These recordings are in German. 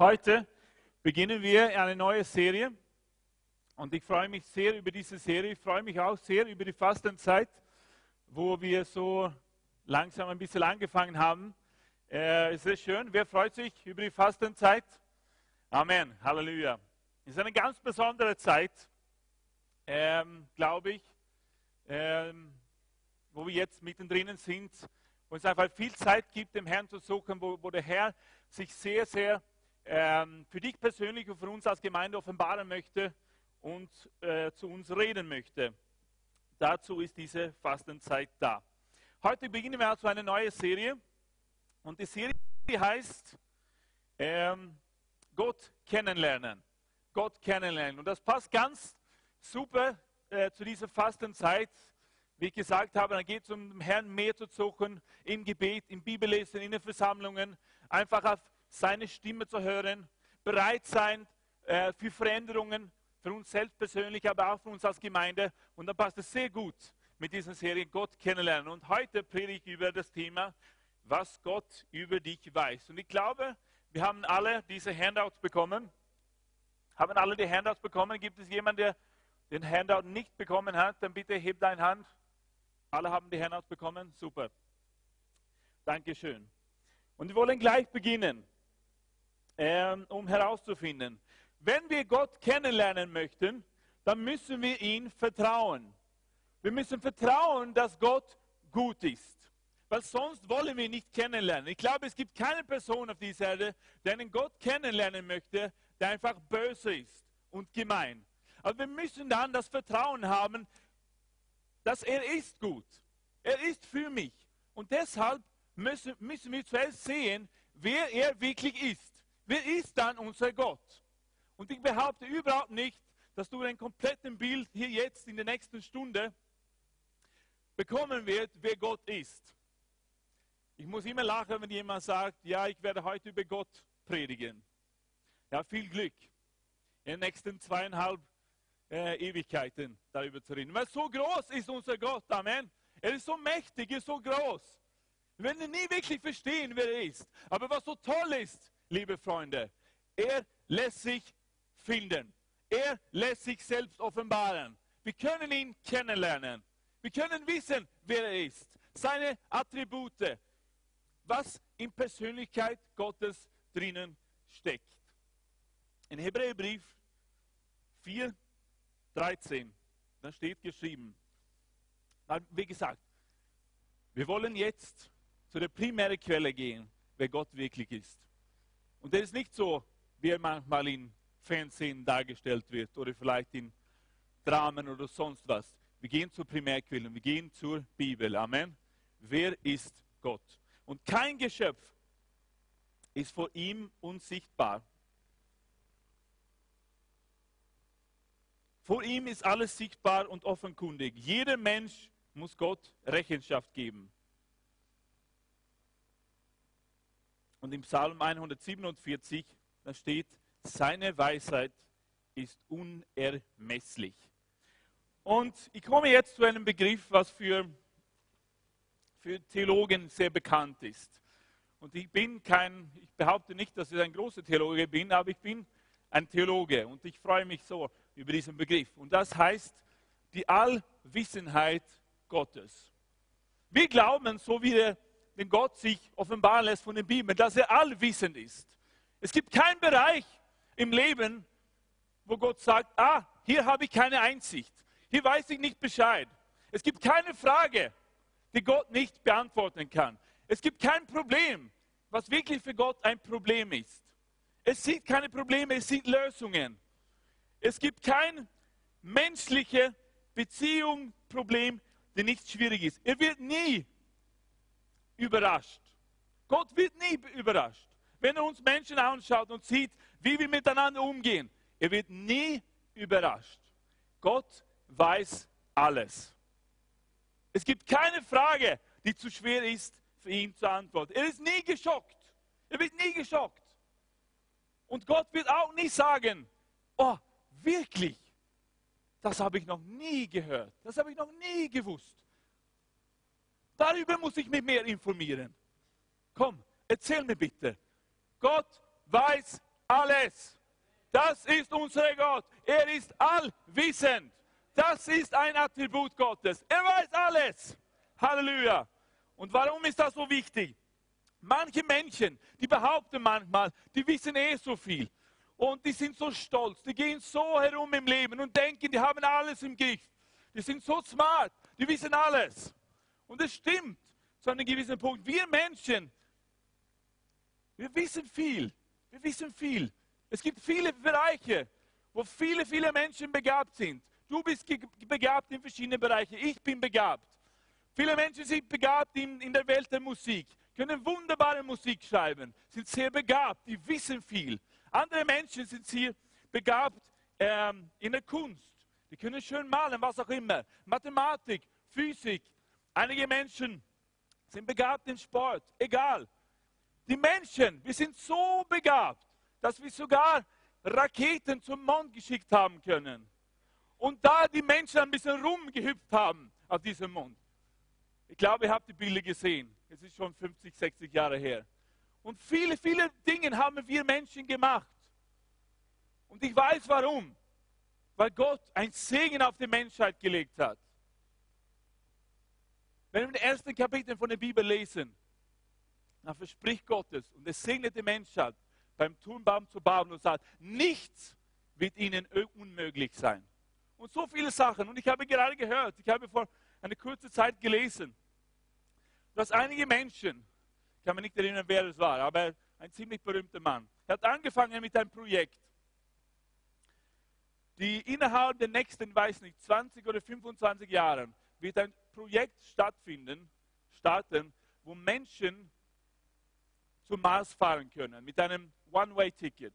Heute beginnen wir eine neue Serie und ich freue mich sehr über diese Serie. Ich freue mich auch sehr über die Fastenzeit, wo wir so langsam ein bisschen angefangen haben. Äh, ist es schön? Wer freut sich über die Fastenzeit? Amen. Halleluja. Es ist eine ganz besondere Zeit, ähm, glaube ich, ähm, wo wir jetzt mittendrin sind, wo es einfach viel Zeit gibt, dem Herrn zu suchen, wo, wo der Herr sich sehr, sehr ähm, für dich persönlich und für uns als Gemeinde offenbaren möchte und äh, zu uns reden möchte. Dazu ist diese Fastenzeit da. Heute beginnen wir also eine neue Serie und die Serie heißt ähm, Gott kennenlernen. Gott kennenlernen. Und das passt ganz super äh, zu dieser Fastenzeit. Wie ich gesagt habe, dann geht es um den Herrn mehr zu suchen, im Gebet, im Bibellesen, in den Versammlungen, einfach auf seine Stimme zu hören, bereit sein äh, für Veränderungen, für uns selbst persönlich, aber auch für uns als Gemeinde. Und dann passt es sehr gut mit dieser Serie Gott kennenlernen. Und heute predige ich über das Thema, was Gott über dich weiß. Und ich glaube, wir haben alle diese Handouts bekommen. Haben alle die Handouts bekommen? Gibt es jemanden, der den Handout nicht bekommen hat? Dann bitte heb deine Hand. Alle haben die Handouts bekommen? Super. Dankeschön. Und wir wollen gleich beginnen ähm, um herauszufinden. Wenn wir Gott kennenlernen möchten, dann müssen wir ihm vertrauen. Wir müssen vertrauen, dass Gott gut ist. Weil sonst wollen wir ihn nicht kennenlernen. Ich glaube, es gibt keine Person auf dieser Erde, der einen Gott kennenlernen möchte, der einfach böse ist und gemein. Aber wir müssen dann das Vertrauen haben, dass er ist gut. Er ist für mich. Und deshalb müssen, müssen wir zuerst sehen, wer er wirklich ist. Wer ist dann unser Gott? Und ich behaupte überhaupt nicht, dass du ein komplettes Bild hier jetzt in der nächsten Stunde bekommen wirst, wer Gott ist. Ich muss immer lachen, wenn jemand sagt, ja, ich werde heute über Gott predigen. Ja, viel Glück. In den nächsten zweieinhalb äh, Ewigkeiten darüber zu reden. Weil so groß ist unser Gott, Amen. Er ist so mächtig, er ist so groß. Wir werden nie wirklich verstehen, wer er ist. Aber was so toll ist, liebe Freunde. Er lässt sich finden. Er lässt sich selbst offenbaren. Wir können ihn kennenlernen. Wir können wissen, wer er ist. Seine Attribute. Was in Persönlichkeit Gottes drinnen steckt. In Hebräerbrief 4, 13, da steht geschrieben, wie gesagt, wir wollen jetzt zu der primären Quelle gehen, wer Gott wirklich ist. Und das ist nicht so, wie er manchmal in Fernsehen dargestellt wird oder vielleicht in Dramen oder sonst was. Wir gehen zur Primärquelle, wir gehen zur Bibel. Amen. Wer ist Gott? Und kein Geschöpf ist vor ihm unsichtbar. Vor ihm ist alles sichtbar und offenkundig. Jeder Mensch muss Gott Rechenschaft geben. Und im Psalm 147, da steht, seine Weisheit ist unermesslich. Und ich komme jetzt zu einem Begriff, was für, für Theologen sehr bekannt ist. Und ich bin kein, ich behaupte nicht, dass ich ein großer Theologe bin, aber ich bin ein Theologe und ich freue mich so über diesen Begriff. Und das heißt die Allwissenheit Gottes. Wir glauben, so wie der wenn Gott sich offenbaren lässt von den Bibeln, dass er allwissend ist. Es gibt keinen Bereich im Leben, wo Gott sagt, ah, hier habe ich keine Einsicht, hier weiß ich nicht Bescheid. Es gibt keine Frage, die Gott nicht beantworten kann. Es gibt kein Problem, was wirklich für Gott ein Problem ist. Es sind keine Probleme, es sind Lösungen. Es gibt kein menschliche Beziehung, Problem, der nicht schwierig ist. Er wird nie überrascht. Gott wird nie überrascht. Wenn er uns Menschen anschaut und sieht, wie wir miteinander umgehen, er wird nie überrascht. Gott weiß alles. Es gibt keine Frage, die zu schwer ist für ihn zu antworten. Er ist nie geschockt. Er wird nie geschockt. Und Gott wird auch nie sagen, oh, wirklich, das habe ich noch nie gehört. Das habe ich noch nie gewusst. Darüber muss ich mich mehr informieren. Komm, erzähl mir bitte. Gott weiß alles. Das ist unser Gott. Er ist allwissend. Das ist ein Attribut Gottes. Er weiß alles. Halleluja. Und warum ist das so wichtig? Manche Menschen, die behaupten manchmal, die wissen eh so viel. Und die sind so stolz, die gehen so herum im Leben und denken, die haben alles im Griff. Die sind so smart, die wissen alles. Und es stimmt zu einem gewissen Punkt. Wir Menschen, wir wissen viel. Wir wissen viel. Es gibt viele Bereiche, wo viele, viele Menschen begabt sind. Du bist begabt in verschiedenen Bereichen. Ich bin begabt. Viele Menschen sind begabt in, in der Welt der Musik, können wunderbare Musik schreiben, sind sehr begabt, die wissen viel. Andere Menschen sind sehr begabt ähm, in der Kunst. Die können schön malen, was auch immer. Mathematik, Physik. Einige Menschen sind begabt in Sport. Egal. Die Menschen, wir sind so begabt, dass wir sogar Raketen zum Mond geschickt haben können. Und da die Menschen ein bisschen rumgehüpft haben auf diesem Mond. Ich glaube, ihr habt die Bilder gesehen. Es ist schon 50, 60 Jahre her. Und viele, viele Dinge haben wir Menschen gemacht. Und ich weiß warum. Weil Gott ein Segen auf die Menschheit gelegt hat. Wenn wir den ersten Kapitel von der Bibel lesen, dann verspricht Gottes und es segnet die Menschheit, beim Turmbaum zu bauen und sagt, nichts wird ihnen unmöglich sein. Und so viele Sachen. Und ich habe gerade gehört, ich habe vor einer kurzen Zeit gelesen, dass einige Menschen, ich kann mich nicht erinnern, wer es war, aber ein ziemlich berühmter Mann, er hat angefangen mit einem Projekt, die innerhalb der nächsten, weiß nicht, 20 oder 25 Jahren wird ein Projekt stattfinden, starten, wo Menschen zum Mars fahren können mit einem One-Way-Ticket.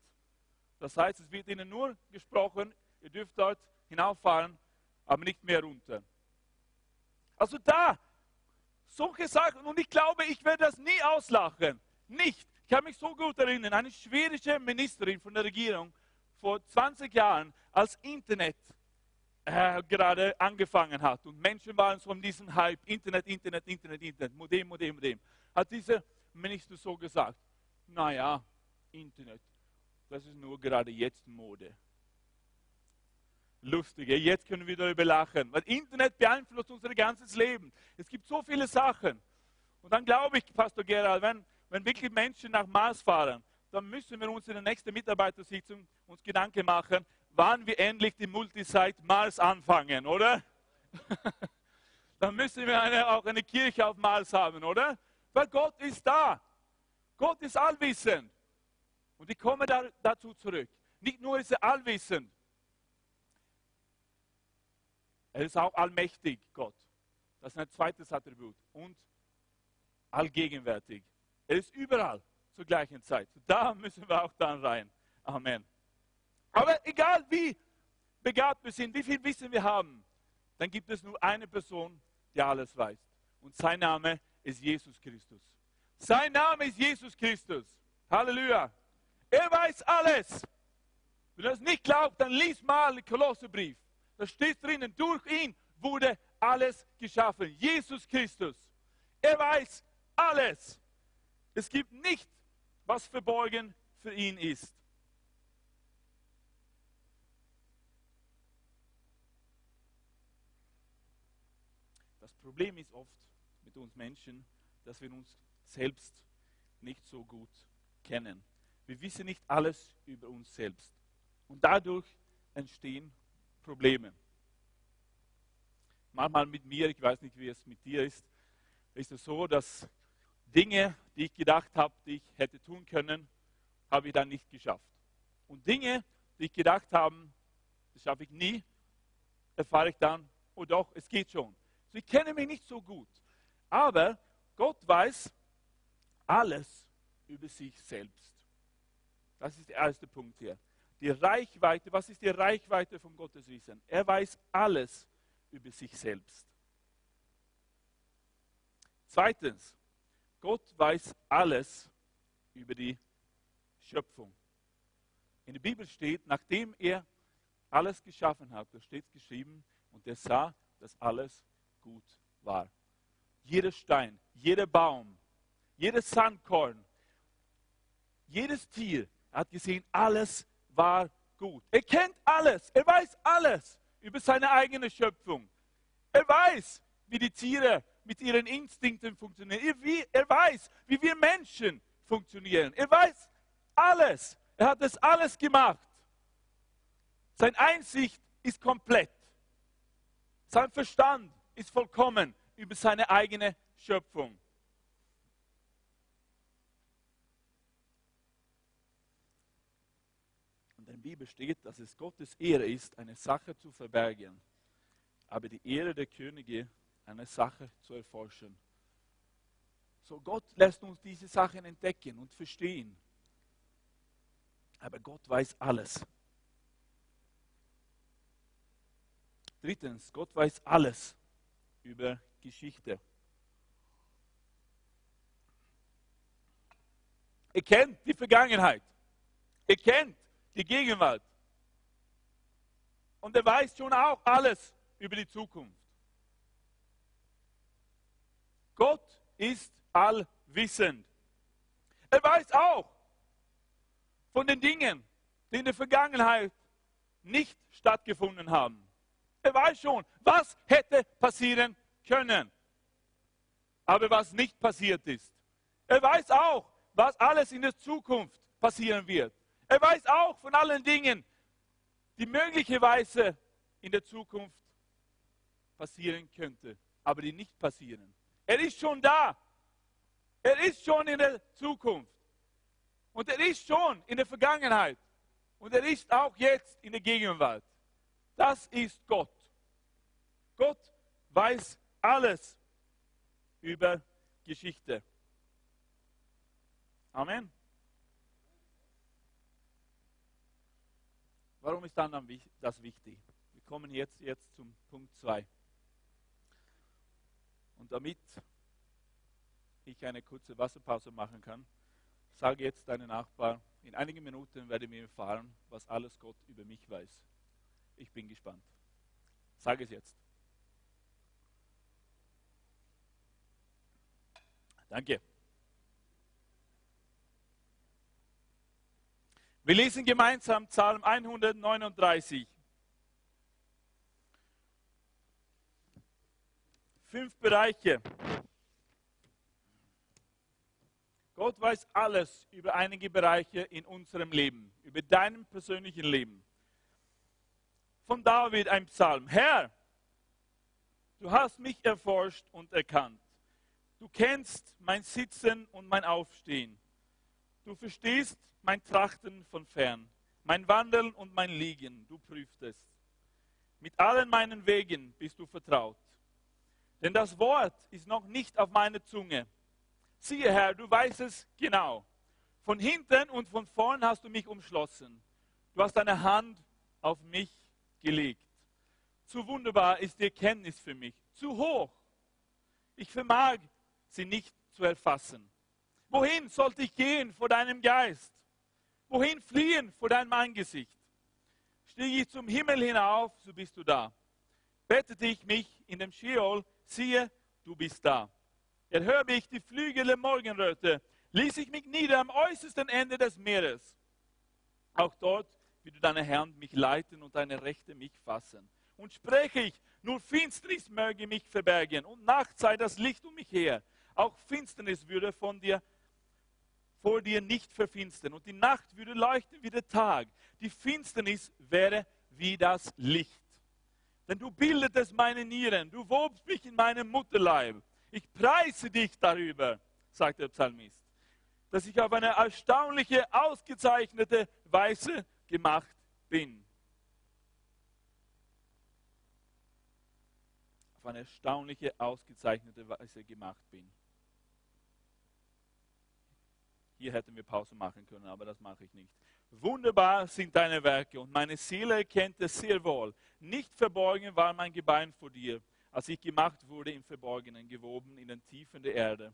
Das heißt, es wird ihnen nur gesprochen, ihr dürft dort hinauffahren, aber nicht mehr runter. Also da solche Sachen. Und ich glaube, ich werde das nie auslachen. Nicht. Ich kann mich so gut erinnern, eine schwedische Ministerin von der Regierung vor 20 Jahren, als Internet gerade angefangen hat und Menschen waren so um diesen Hype, Internet, Internet, Internet, Internet, Modem, Modem, Modem, hat dieser Minister so gesagt, naja, Internet, das ist nur gerade jetzt Mode lustig. Jetzt können wir darüber lachen. Weil Internet beeinflusst unser ganzes Leben. Es gibt so viele Sachen. Und dann glaube ich, Pastor Gerald, wenn, wenn wirklich Menschen nach Mars fahren, dann müssen wir uns in der nächsten Mitarbeitersitzung uns Gedanken machen, wann wir endlich die Multisite Mars anfangen, oder? dann müssen wir eine, auch eine Kirche auf Mars haben, oder? Weil Gott ist da. Gott ist allwissend. Und ich komme da, dazu zurück. Nicht nur ist er allwissend, er ist auch allmächtig, Gott. Das ist ein zweites Attribut. Und allgegenwärtig. Er ist überall zur gleichen Zeit. Da müssen wir auch dann rein. Amen. Aber egal wie begabt wir sind, wie viel Wissen wir haben, dann gibt es nur eine Person, die alles weiß. Und sein Name ist Jesus Christus. Sein Name ist Jesus Christus. Halleluja. Er weiß alles. Wenn du das nicht glaubst, dann lies mal den Kolosserbrief. Da steht drinnen, durch ihn wurde alles geschaffen. Jesus Christus. Er weiß alles. Es gibt nichts, was verborgen für ihn ist. Das Problem ist oft mit uns Menschen, dass wir uns selbst nicht so gut kennen. Wir wissen nicht alles über uns selbst. Und dadurch entstehen Probleme. Manchmal mit mir, ich weiß nicht, wie es mit dir ist, ist es so, dass Dinge, die ich gedacht habe, die ich hätte tun können, habe ich dann nicht geschafft. Und Dinge, die ich gedacht habe, das schaffe ich nie, erfahre ich dann, oh doch, es geht schon. So, ich kenne mich nicht so gut. Aber Gott weiß alles über sich selbst. Das ist der erste Punkt hier die Reichweite, was ist die Reichweite von Gottes Wissen? Er weiß alles über sich selbst. Zweitens, Gott weiß alles über die Schöpfung. In der Bibel steht, nachdem er alles geschaffen hat, da steht geschrieben, und er sah, dass alles gut war. Jeder Stein, jeder Baum, jedes Sandkorn, jedes Tier, Er hat gesehen, alles war gut. Er kennt alles. Er weiß alles über seine eigene Schöpfung. Er weiß, wie die Tiere mit ihren Instinkten funktionieren. Er weiß, wie wir Menschen funktionieren. Er weiß alles. Er hat das alles gemacht. Seine Einsicht ist komplett. Sein Verstand ist vollkommen über seine eigene Schöpfung. Und in der Bibel steht, dass es Gottes Ehre ist, eine Sache zu verbergen, aber die Ehre der Könige, eine Sache zu erforschen. So Gott lässt uns diese Sachen entdecken und verstehen. Aber Gott weiß alles. Drittens, Gott weiß alles über Geschichte. Er kennt die Vergangenheit. Er kennt die Gegenwart. Und er weiß schon auch alles über die Zukunft. Gott ist allwissend. Er weiß auch von den Dingen, die in der Vergangenheit nicht stattgefunden haben. Er weiß schon, was hätte passieren können, aber was nicht passiert ist. Er weiß auch, was alles in der Zukunft passieren wird. Er weiß auch von allen Dingen, die möglicherweise in der Zukunft passieren könnte, aber die nicht passieren. Er ist schon da. Er ist schon in der Zukunft. Und er ist schon in der Vergangenheit. Und er ist auch jetzt in der Gegenwart. Das ist Gott. Gott weiß alles über Geschichte. Amen. Warum ist dann das wichtig? Wir kommen jetzt, jetzt zum Punkt 2. Und damit ich eine kurze Wasserpause machen kann, sage jetzt deinen Nachbar, in einigen Minuten werde wir erfahren, was alles Gott über mich weiß. Ich bin gespannt. Sage es jetzt. Danke. Wir lesen gemeinsam Psalm 139. Fünf Bereiche. Gott weiß alles über einige Bereiche in unserem Leben, über deinem persönlichen Leben. Von David ein Psalm. Herr, du hast mich erforscht und erkannt. Du kennst mein Sitzen und mein Aufstehen. Du verstehst mein Trachten von fern, mein Wandeln und mein Liegen. Du prüfst es. Mit allen meinen Wegen bist du vertraut. Denn das Wort ist noch nicht auf meiner Zunge. Siehe, Herr, du weißt es genau. Von hinten und von vorn hast du mich umschlossen. Du hast deine Hand auf mich gelegt. Zu wunderbar ist die Erkenntnis für mich. Zu hoch. Ich vermag sie nicht zu erfassen. Wohin sollte ich gehen vor deinem Geist? Wohin fliehen vor deinem Angesicht? Stiege ich zum Himmel hinauf, so bist du da. Bettete ich mich in dem Sheol, siehe, du bist da. Erhöbe ich die Flügel der Morgenröte, ließ ich mich nieder am äußersten Ende des Meeres. Auch dort wird deine Hand mich leiten und deine Rechte mich fassen. Und spreche ich, nur Finsternis möge mich verbergen und Nacht sei das Licht um mich her auch Finsternis würde von dir, vor dir nicht verfinstern und die Nacht würde leuchten wie der Tag. Die Finsternis wäre wie das Licht. Denn du bildetest meine Nieren, du wobst mich in meinem Mutterleib. Ich preise dich darüber, sagt der Psalmist, dass ich auf eine erstaunliche, ausgezeichnete Weise gemacht bin. Auf eine erstaunliche, ausgezeichnete Weise gemacht bin. Hier hätten wir Pause machen können, aber das mache ich nicht. Wunderbar sind deine Werke und meine Seele erkennt es sehr wohl. Nicht verborgen war mein Gebein vor dir, als ich gemacht wurde im Verborgenen, gewoben in den Tiefen der Erde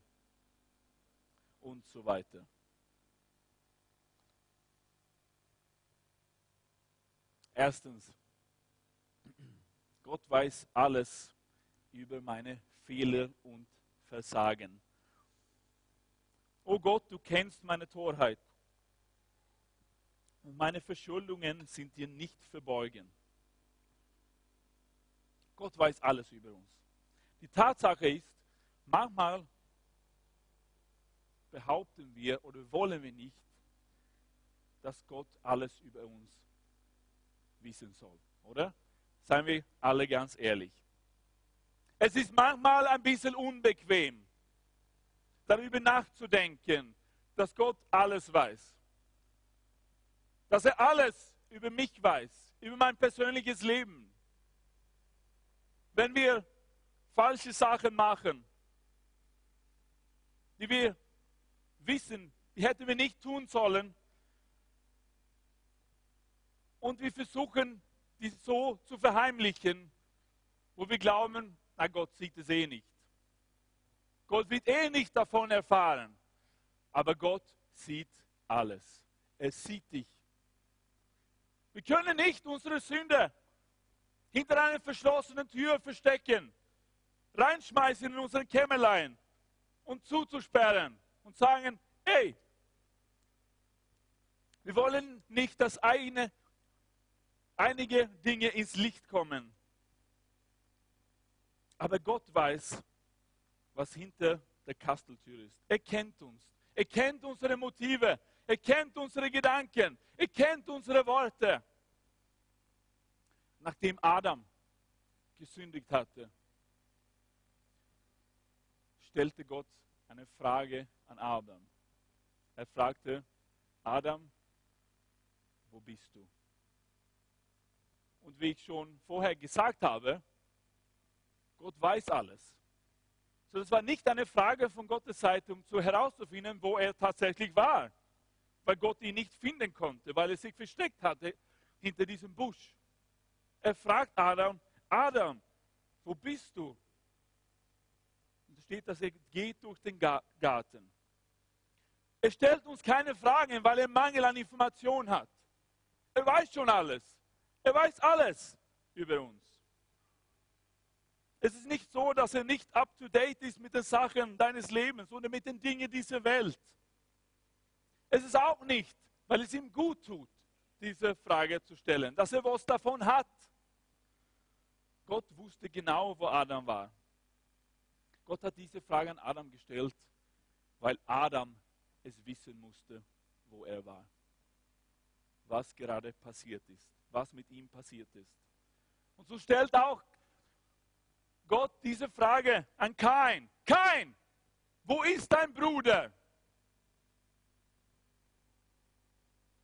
und so weiter. Erstens, Gott weiß alles über meine Fehler und Versagen. Oh Gott, du kennst meine Torheit. und meine Verschuldungen sind dir nicht verborgen. Gott weiß alles über uns. Die Tatsache ist, manchmal behaupten wir oder wollen wir nicht, dass Gott alles über uns wissen soll, oder? Seien wir alle ganz ehrlich. Es ist manchmal ein bisschen unbequem, darüber nachzudenken, dass Gott alles weiß. Dass er alles über mich weiß, über mein persönliches Leben. Wenn wir falsche Sachen machen, die wir wissen, die hätten wir nicht tun sollen, und wir versuchen, die so zu verheimlichen, wo wir glauben, na Gott sieht es eh nicht. Gott wird eh nicht davon erfahren. Aber Gott sieht alles. Er sieht dich. Wir können nicht unsere Sünde hinter einer verschlossenen Tür verstecken, reinschmeißen in unseren Kämmerlein und zuzusperren und sagen, hey, wir wollen nicht, dass eine einige Dinge ins Licht kommen. Aber Gott weiß, was hinter der Kasteltür ist. Er kennt uns. Er kennt unsere Motive. Er kennt unsere Gedanken. Er kennt unsere Worte. Nachdem Adam gesündigt hatte, stellte Gott eine Frage an Adam. Er fragte, Adam, wo bist du? Und wie ich schon vorher gesagt habe, Gott weiß alles. So, das war nicht eine Frage von Gottes Seite, um zu herauszufinden, wo er tatsächlich war. Weil Gott ihn nicht finden konnte, weil er sich versteckt hatte hinter diesem Busch. Er fragt Adam, Adam, wo bist du? Und da steht, dass er geht durch den Garten. Er stellt uns keine Fragen, weil er Mangel an Information hat. Er weiß schon alles. Er weiß alles über uns. Es ist nicht so, dass er nicht up-to-date ist mit den Sachen deines Lebens oder mit den Dingen dieser Welt. Es ist auch nicht, weil es ihm gut tut, diese Frage zu stellen, dass er was davon hat. Gott wusste genau, wo Adam war. Gott hat diese Frage an Adam gestellt, weil Adam es wissen musste, wo er war. Was gerade passiert ist was mit ihm passiert ist. Und so stellt auch Gott diese Frage an Kain. Kain, wo ist dein Bruder?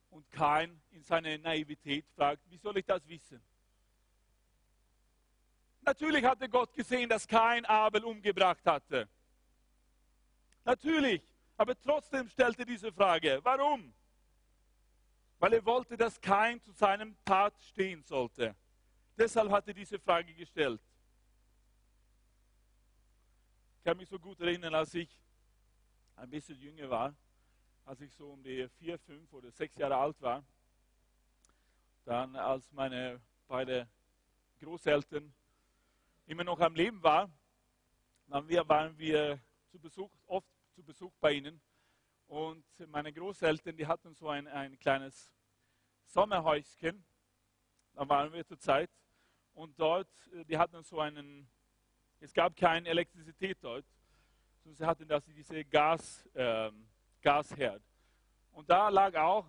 Und Kain in seiner Naivität fragt, wie soll ich das wissen? Natürlich hatte Gott gesehen, dass Kain Abel umgebracht hatte. Natürlich, aber trotzdem stellte diese Frage, warum? weil er wollte, dass kein zu seinem Tat stehen sollte. Deshalb hat er diese Frage gestellt. Ich kann mich so gut erinnern, als ich ein bisschen jünger war, als ich so um die vier, fünf oder sechs Jahre alt war, dann als meine beiden Großeltern immer noch am Leben waren, dann waren wir zu Besuch, oft zu Besuch bei ihnen und meine Großeltern, die hatten so ein, ein kleines Sommerhäuschen. Da waren wir zur Zeit. Und dort, äh, die hatten so einen, es gab keine Elektrizität dort, sie hatten das, diese Gas, äh, Gasherd. Und da lag auch,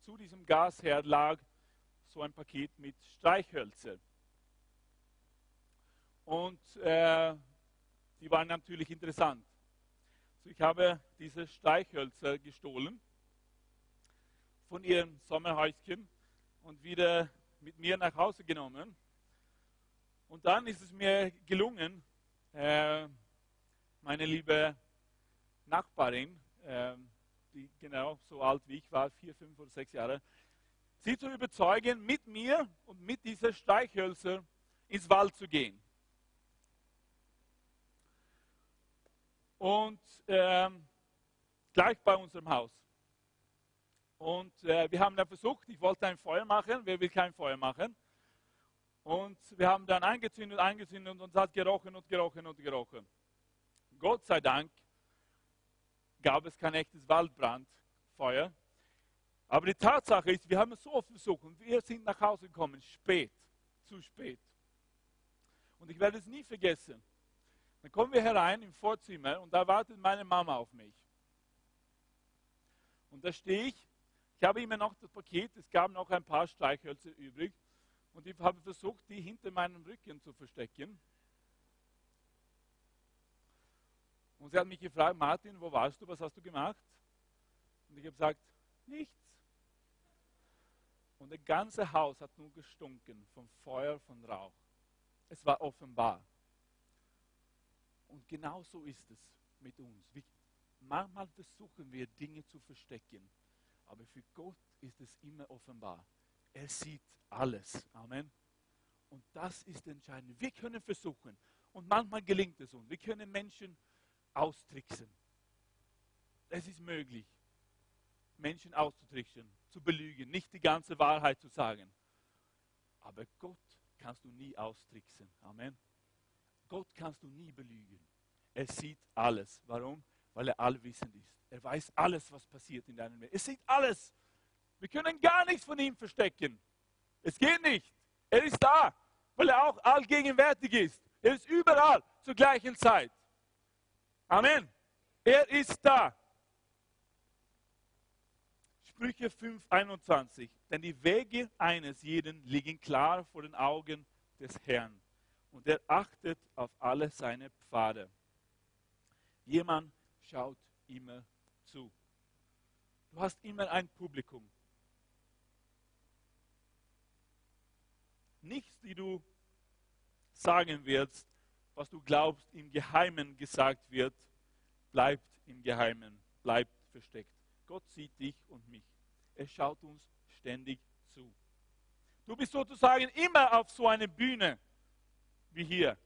zu diesem Gasherd lag so ein Paket mit Streichhölzer. Und äh, die waren natürlich interessant. Also ich habe diese Streichhölzer gestohlen von ihrem Sommerhäuschen und wieder mit mir nach Hause genommen. Und dann ist es mir gelungen, äh, meine liebe Nachbarin, äh, die genau so alt wie ich war, vier, fünf oder sechs Jahre, sie zu überzeugen, mit mir und mit dieser Streichhölzer ins Wald zu gehen. und ähm, gleich bei unserem Haus. Und äh, wir haben dann versucht, ich wollte ein Feuer machen, wer will kein Feuer machen? Und wir haben dann angezündet, angezündet und es hat gerochen und gerochen und gerochen. Gott sei Dank gab es kein echtes Waldbrandfeuer. Aber die Tatsache ist, wir haben es so oft versucht und wir sind nach Hause gekommen, spät, zu spät. Und ich werde es nie vergessen. Dann kommen wir herein im Vorzimmer und da wartet meine Mama auf mich. Und da stehe ich, ich habe immer noch das Paket, es gab noch ein paar Streichhölzer übrig und ich habe versucht, die hinter meinem Rücken zu verstecken. Und sie hat mich gefragt, Martin, wo warst du, was hast du gemacht? Und ich habe gesagt, nichts. Und das ganze Haus hat nur gestunken vom Feuer, von Rauch. Es war offenbar. Und genau so ist es mit uns. manchmal versuchen wir Dinge zu verstecken, aber für Gott ist es immer offenbar. Er sieht alles. Amen. Und das ist entscheidend. Wir können versuchen, und manchmal gelingt es uns, wir können Menschen austricksen. Es ist möglich. Menschen auszutricksen, zu belügen, nicht die ganze Wahrheit zu sagen. Aber Gott kannst du nie austricksen. Amen. Gott kannst du nie belügen. Er sieht alles. Warum? Weil er allwissend ist. Er weiß alles, was passiert in deinem Leben. Er sieht alles. Wir können gar nichts von ihm verstecken. Es geht nicht. Er ist da, weil er auch allgegenwärtig ist. Er ist überall zur gleichen Zeit. Amen. Er ist da. Sprüche 5, 21. Denn die Wege eines jeden liegen klar vor den Augen des Herrn. Und er achtet auf alle seine Pfade. Jemand schaut immer zu. Du hast immer ein Publikum. Nichts, die du sagen wirst, was du glaubst, im Geheimen gesagt wird, bleibt im Geheimen, bleibt versteckt. Gott sieht dich und mich. Er schaut uns ständig zu. Du bist sozusagen immer auf so einer Bühne wie hier.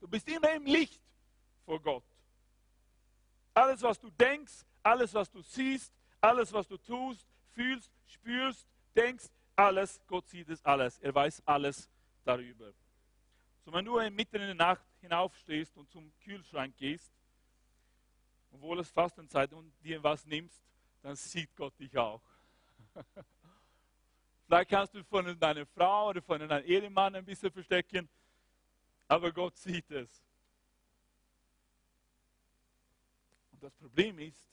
Du bist immer im Licht vor Gott. Alles, was du denkst, alles, was du siehst, alles, was du tust, fühlst, spürst, denkst, alles, Gott sieht es alles. Er weiß alles darüber. So, wenn du mitten in der Nacht hinaufstehst und zum Kühlschrank gehst, obwohl es Fastenzeit und dir was nimmst, dann sieht Gott dich auch. Vielleicht kannst du von deiner Frau oder von deinem Ehemann ein bisschen verstecken, aber Gott sieht es. Und das Problem ist,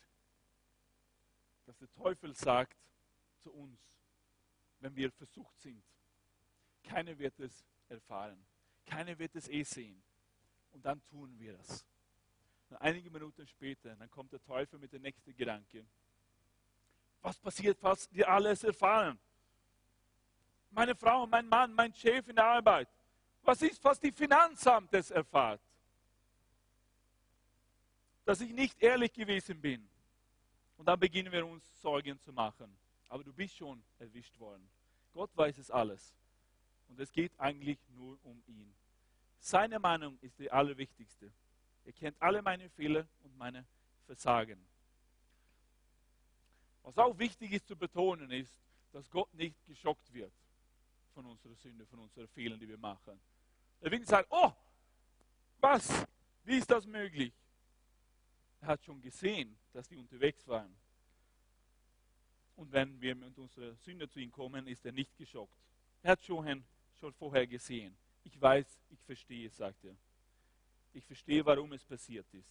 dass der Teufel sagt zu uns, wenn wir versucht sind, keiner wird es erfahren, keiner wird es eh sehen. Und dann tun wir das. Und einige Minuten später, dann kommt der Teufel mit dem nächsten Gedanke was passiert, was wir alles erfahren? Meine Frau, mein Mann, mein Chef in der Arbeit. Was ist, was die Finanzamt es erfahrt? Dass ich nicht ehrlich gewesen bin. Und dann beginnen wir uns Sorgen zu machen. Aber du bist schon erwischt worden. Gott weiß es alles. Und es geht eigentlich nur um ihn. Seine Meinung ist die allerwichtigste. Er kennt alle meine Fehler und meine Versagen. Was auch wichtig ist zu betonen, ist, dass Gott nicht geschockt wird von unserer Sünde, von unseren Fehlern, die wir machen. Er will nicht sagen, oh, was, wie ist das möglich? Er hat schon gesehen, dass die unterwegs waren. Und wenn wir mit unserer Sünde zu ihm kommen, ist er nicht geschockt. Er hat schon, schon vorher gesehen. Ich weiß, ich verstehe, sagt er. Ich verstehe, warum es passiert ist.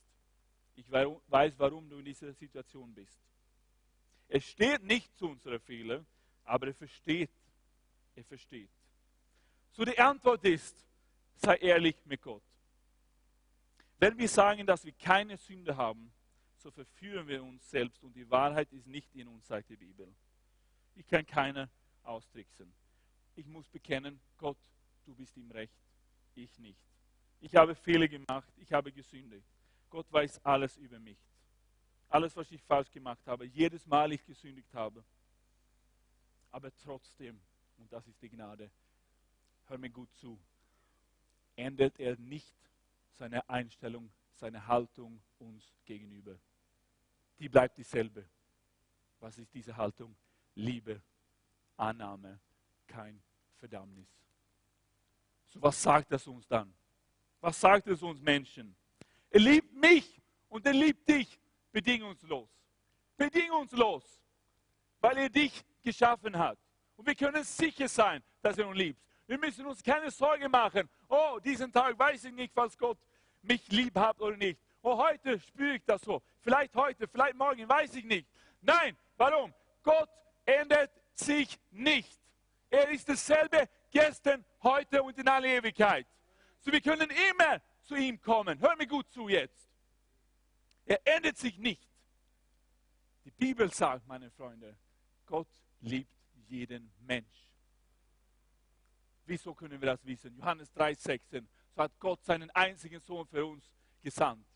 Ich weiß, warum du in dieser Situation bist. Er steht nicht zu unserer Fehler, aber er versteht. Er versteht. So die Antwort ist, sei ehrlich mit Gott. Wenn wir sagen, dass wir keine Sünde haben, so verführen wir uns selbst und die Wahrheit ist nicht in uns, sagt die Bibel. Ich kann keiner austricksen. Ich muss bekennen, Gott, du bist im Recht, ich nicht. Ich habe Fehler gemacht, ich habe gesündigt. Gott weiß alles über mich alles, was ich falsch gemacht habe, jedes Mal ich gesündigt habe. Aber trotzdem, und das ist die Gnade, hör mir gut zu, ändert er nicht seine Einstellung, seine Haltung uns gegenüber. Die bleibt dieselbe. Was ist diese Haltung? Liebe, Annahme, kein Verdammnis. So was sagt es uns dann? Was sagt es uns Menschen? Er liebt mich und er liebt dich bedingungslos. Bedingungslos. weil er dich geschaffen hat. Und wir können sicher sein, dass er uns liebt. Wir müssen uns keine Sorge machen. Oh, diesen Tag weiß ich nicht, was Gott mich lieb hat oder nicht. Oh, heute spüre ich das so. Vielleicht heute, vielleicht morgen, weiß ich nicht. Nein, warum? Gott ändert sich nicht. Er ist dasselbe gestern, heute und in aller Ewigkeit. So wir können immer zu ihm kommen. Hör mir gut zu jetzt. Er ändert sich nicht. Die Bibel sagt, meine Freunde, Gott liebt jeden Mensch. Wieso können wir das wissen? Johannes 3,16. So hat Gott seinen einzigen Sohn für uns gesandt.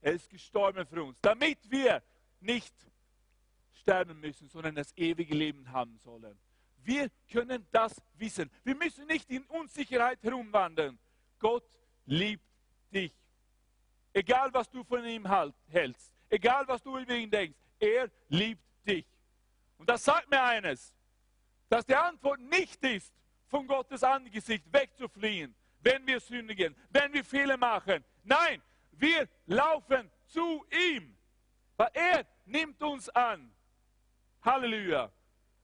Er ist gestorben für uns, damit wir nicht sterben müssen, sondern das ewige Leben haben sollen. Wir können das wissen. Wir müssen nicht in Unsicherheit herumwandern. Gott liebt dich. Egal, was du von ihm halt, hältst, egal, was du über ihn denkst, er liebt dich. Und das sagt mir eines, dass die Antwort nicht ist, von Gottes Angesicht wegzufliehen, wenn wir sündigen, wenn wir Fehler machen. Nein, wir laufen zu ihm, weil er nimmt uns an. Halleluja.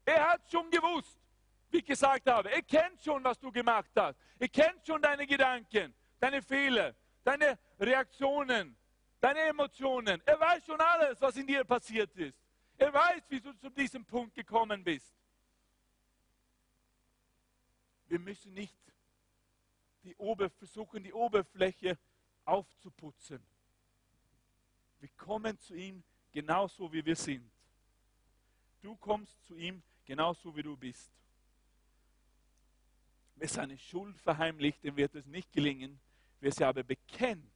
Er hat schon gewusst, wie ich gesagt habe. Er kennt schon, was du gemacht hast. Er kennt schon deine Gedanken, deine Fehler, deine Reaktionen, deine Emotionen. Er weiß schon alles, was in dir passiert ist. Er weiß, wie du zu diesem Punkt gekommen bist. Wir müssen nicht die Ober versuchen, die Oberfläche aufzuputzen. Wir kommen zu ihm genauso, wie wir sind. Du kommst zu ihm genauso, wie du bist. Wer seine Schuld verheimlicht, dem wird es nicht gelingen. Wer sie aber bekennt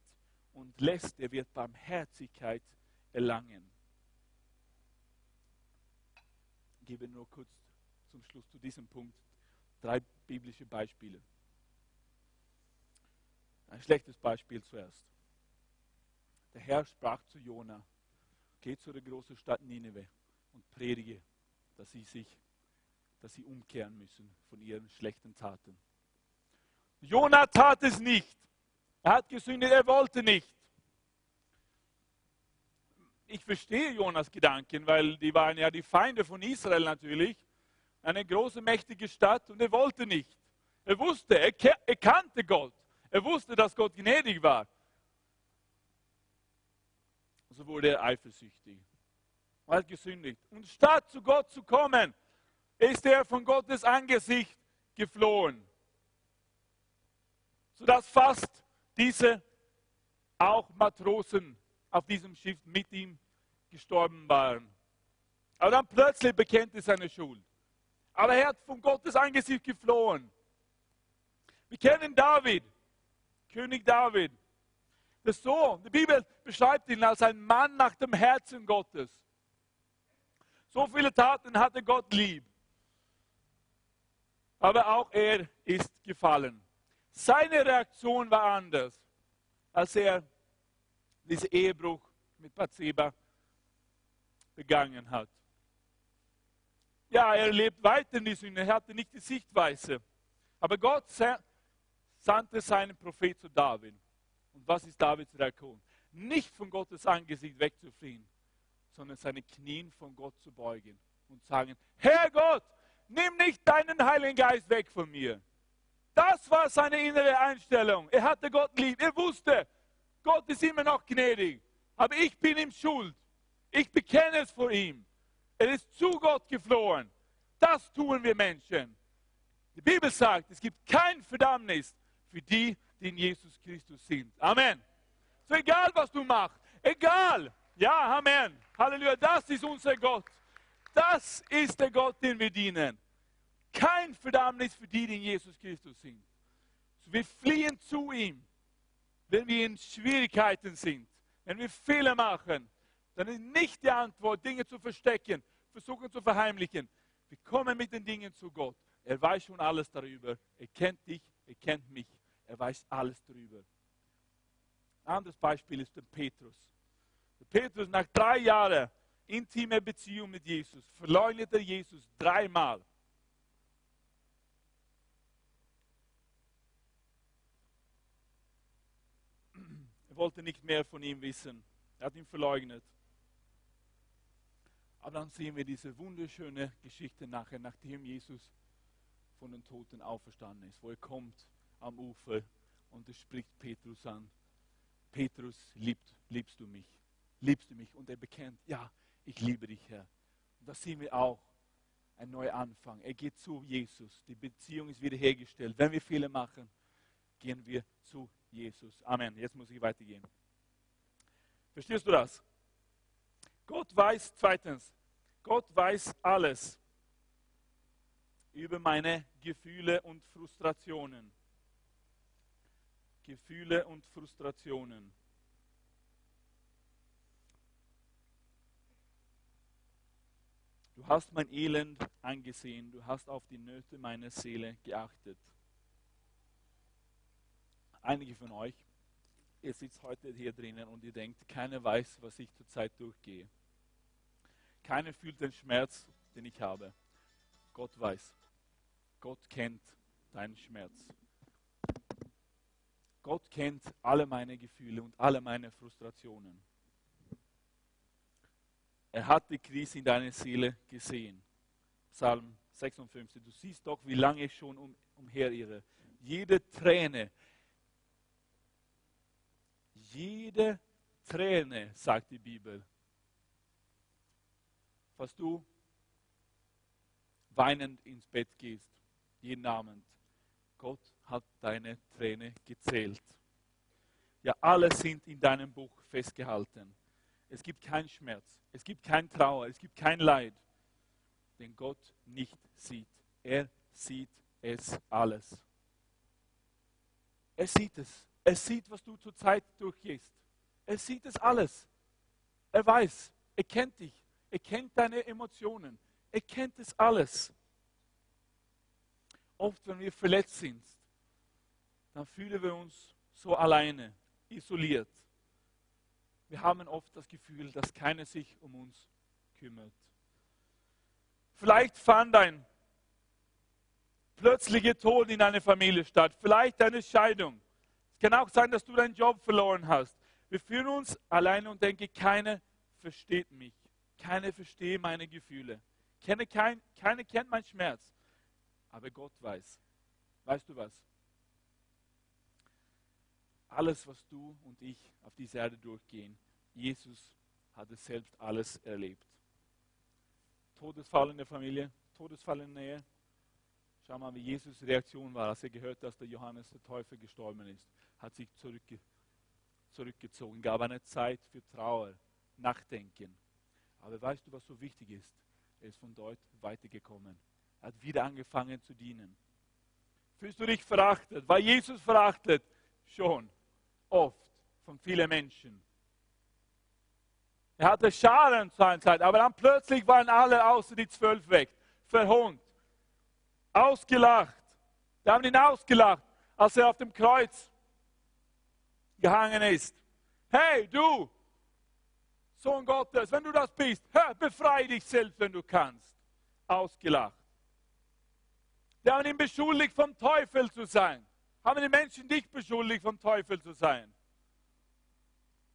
und lässt, der wird Barmherzigkeit erlangen. Ich gebe nur kurz zum Schluss zu diesem Punkt drei biblische Beispiele. Ein schlechtes Beispiel zuerst. Der Herr sprach zu Jona, geh zu der großen Stadt Nineveh und predige, dass sie sich, dass sie umkehren müssen von ihren schlechten Taten. Jona tat es nicht. Er hat gesündigt, er wollte nicht. Ich verstehe Jonas Gedanken, weil die waren ja die Feinde von Israel natürlich. Eine große, mächtige Stadt und er wollte nicht. Er wusste, er, er kannte Gott. Er wusste, dass Gott gnädig war. So wurde er eifersüchtig. Er hat gesündigt. Und statt zu Gott zu kommen, ist er von Gottes Angesicht geflohen. Sodass fast diese auch Matrosen auf diesem Schiff mit ihm gestorben waren. Aber dann plötzlich bekennt er seine Schuld. Aber er hat von Gottes Angesicht geflohen. Wir kennen David, König David. Das so, die Bibel beschreibt ihn als ein Mann nach dem Herzen Gottes. So viele Taten hatte Gott lieb. Aber auch er ist gefallen. Seine Reaktion war anders, als er diesen Ehebruch mit Bathseba begangen hat. Ja, er lebt weiter in die Sünde, er hatte nicht die Sichtweise. Aber Gott sandte seinen Prophet zu David. Und was ist Davids Reaktion? Nicht von Gottes Angesicht wegzufliehen, sondern seine Knien von Gott zu beugen und sagen, Herr Gott, nimm nicht deinen Heiligen Geist weg von mir. Das war seine innere Einstellung. Er hatte Gott lieb. Er wusste, Gott ist immer noch gnädig. Aber ich bin ihm schuld. Ich bekenne es vor ihm. Er ist zu Gott geflohen. Das tun wir Menschen. Die Bibel sagt, es gibt kein Verdammnis für die, die in Jesus Christus sind. Amen. So egal, was du machst, egal. Ja, Amen. Halleluja, das ist unser Gott. Das ist der Gott, den wir dienen. Kein Verdammnis für die, die in Jesus Christus sind. So wir fliehen zu ihm, wenn wir in Schwierigkeiten sind, wenn wir Fehler machen. Dann ist nicht die Antwort, Dinge zu verstecken, versuchen zu verheimlichen. Wir kommen mit den Dingen zu Gott. Er weiß schon alles darüber. Er kennt dich, er kennt mich. Er weiß alles darüber. Ein anderes Beispiel ist der Petrus. Der Petrus nach drei Jahren intimer Beziehung mit Jesus verleugnete Jesus dreimal. Er wollte nicht mehr von ihm wissen. Er hat ihn verleugnet. Aber dann sehen wir diese wunderschöne Geschichte nachher, nachdem Jesus von den Toten auferstanden ist, wo er kommt am Ufer und es spricht Petrus an. Petrus, liebt, liebst du mich? Liebst du mich? Und er bekennt, ja, ich liebe dich, Herr. Und das sehen wir auch. Ein neuer Anfang. Er geht zu Jesus. Die Beziehung ist wiederhergestellt. Wenn wir Fehler machen, gehen wir zu Jesus. Amen. Jetzt muss ich weitergehen. Verstehst du das? Gott weiß, zweitens, Gott weiß alles über meine Gefühle und Frustrationen. Gefühle und Frustrationen. Du hast mein Elend angesehen, du hast auf die Nöte meiner Seele geachtet. Einige von euch, ihr sitzt heute hier drinnen und ihr denkt, keiner weiß, was ich zurzeit durchgehe. Keiner fühlt den Schmerz, den ich habe. Gott weiß. Gott kennt deinen Schmerz. Gott kennt alle meine Gefühle und alle meine Frustrationen. Er hat die Krise in deiner Seele gesehen. Psalm 56. Du siehst doch, wie lange ich schon um, umherirre. Jede Träne, jede Träne, sagt die Bibel, was du weinend ins Bett gehst, jeden Abend. Gott hat deine Träne gezählt. Ja, alle sind in deinem Buch festgehalten. Es gibt keinen Schmerz, es gibt kein Trauer, es gibt kein Leid, den Gott nicht sieht. Er sieht es alles. Er sieht es. Er sieht, was du zurzeit durchgehst. Er sieht es alles. Er weiß, er kennt dich. Er kennt deine Emotionen. Er kennt es alles. Oft, wenn wir verletzt sind, dann fühlen wir uns so alleine, isoliert. Wir haben oft das Gefühl, dass keiner sich um uns kümmert. Vielleicht fand ein plötzlicher Tod in deiner Familie statt, vielleicht eine Scheidung. Es kann auch sein, dass du deinen Job verloren hast. Wir fühlen uns alleine und denken, keiner versteht mich. Keiner versteht meine Gefühle. Keiner, kein, keiner kennt meinen Schmerz. Aber Gott weiß. Weißt du was? Alles, was du und ich auf dieser Erde durchgehen, Jesus hat es selbst alles erlebt. Todesfall in der Familie, Todesfall in der Nähe. Schau mal, wie Jesus' Reaktion war, als er gehört, dass der Johannes der Täufer gestorben ist. Hat sich zurückge zurückgezogen, gab eine Zeit für Trauer, Nachdenken. Aber weißt du, was so wichtig ist? Er ist von dort weitergekommen. Er hat wieder angefangen zu dienen. Fühlst du dich verachtet? War Jesus verachtet? Schon. Oft. Von vielen Menschen. Er hatte Scharen zu einer Zeit, aber dann plötzlich waren alle außer die zwölf weg. Verhungt. Ausgelacht. Die haben ihn ausgelacht, als er auf dem Kreuz gehangen ist. Hey, du, Sohn Gottes, wenn du das bist, hör, befreie dich selbst, wenn du kannst. Ausgelacht. Die haben ihn beschuldigt, vom Teufel zu sein. Haben die Menschen dich beschuldigt, vom Teufel zu sein?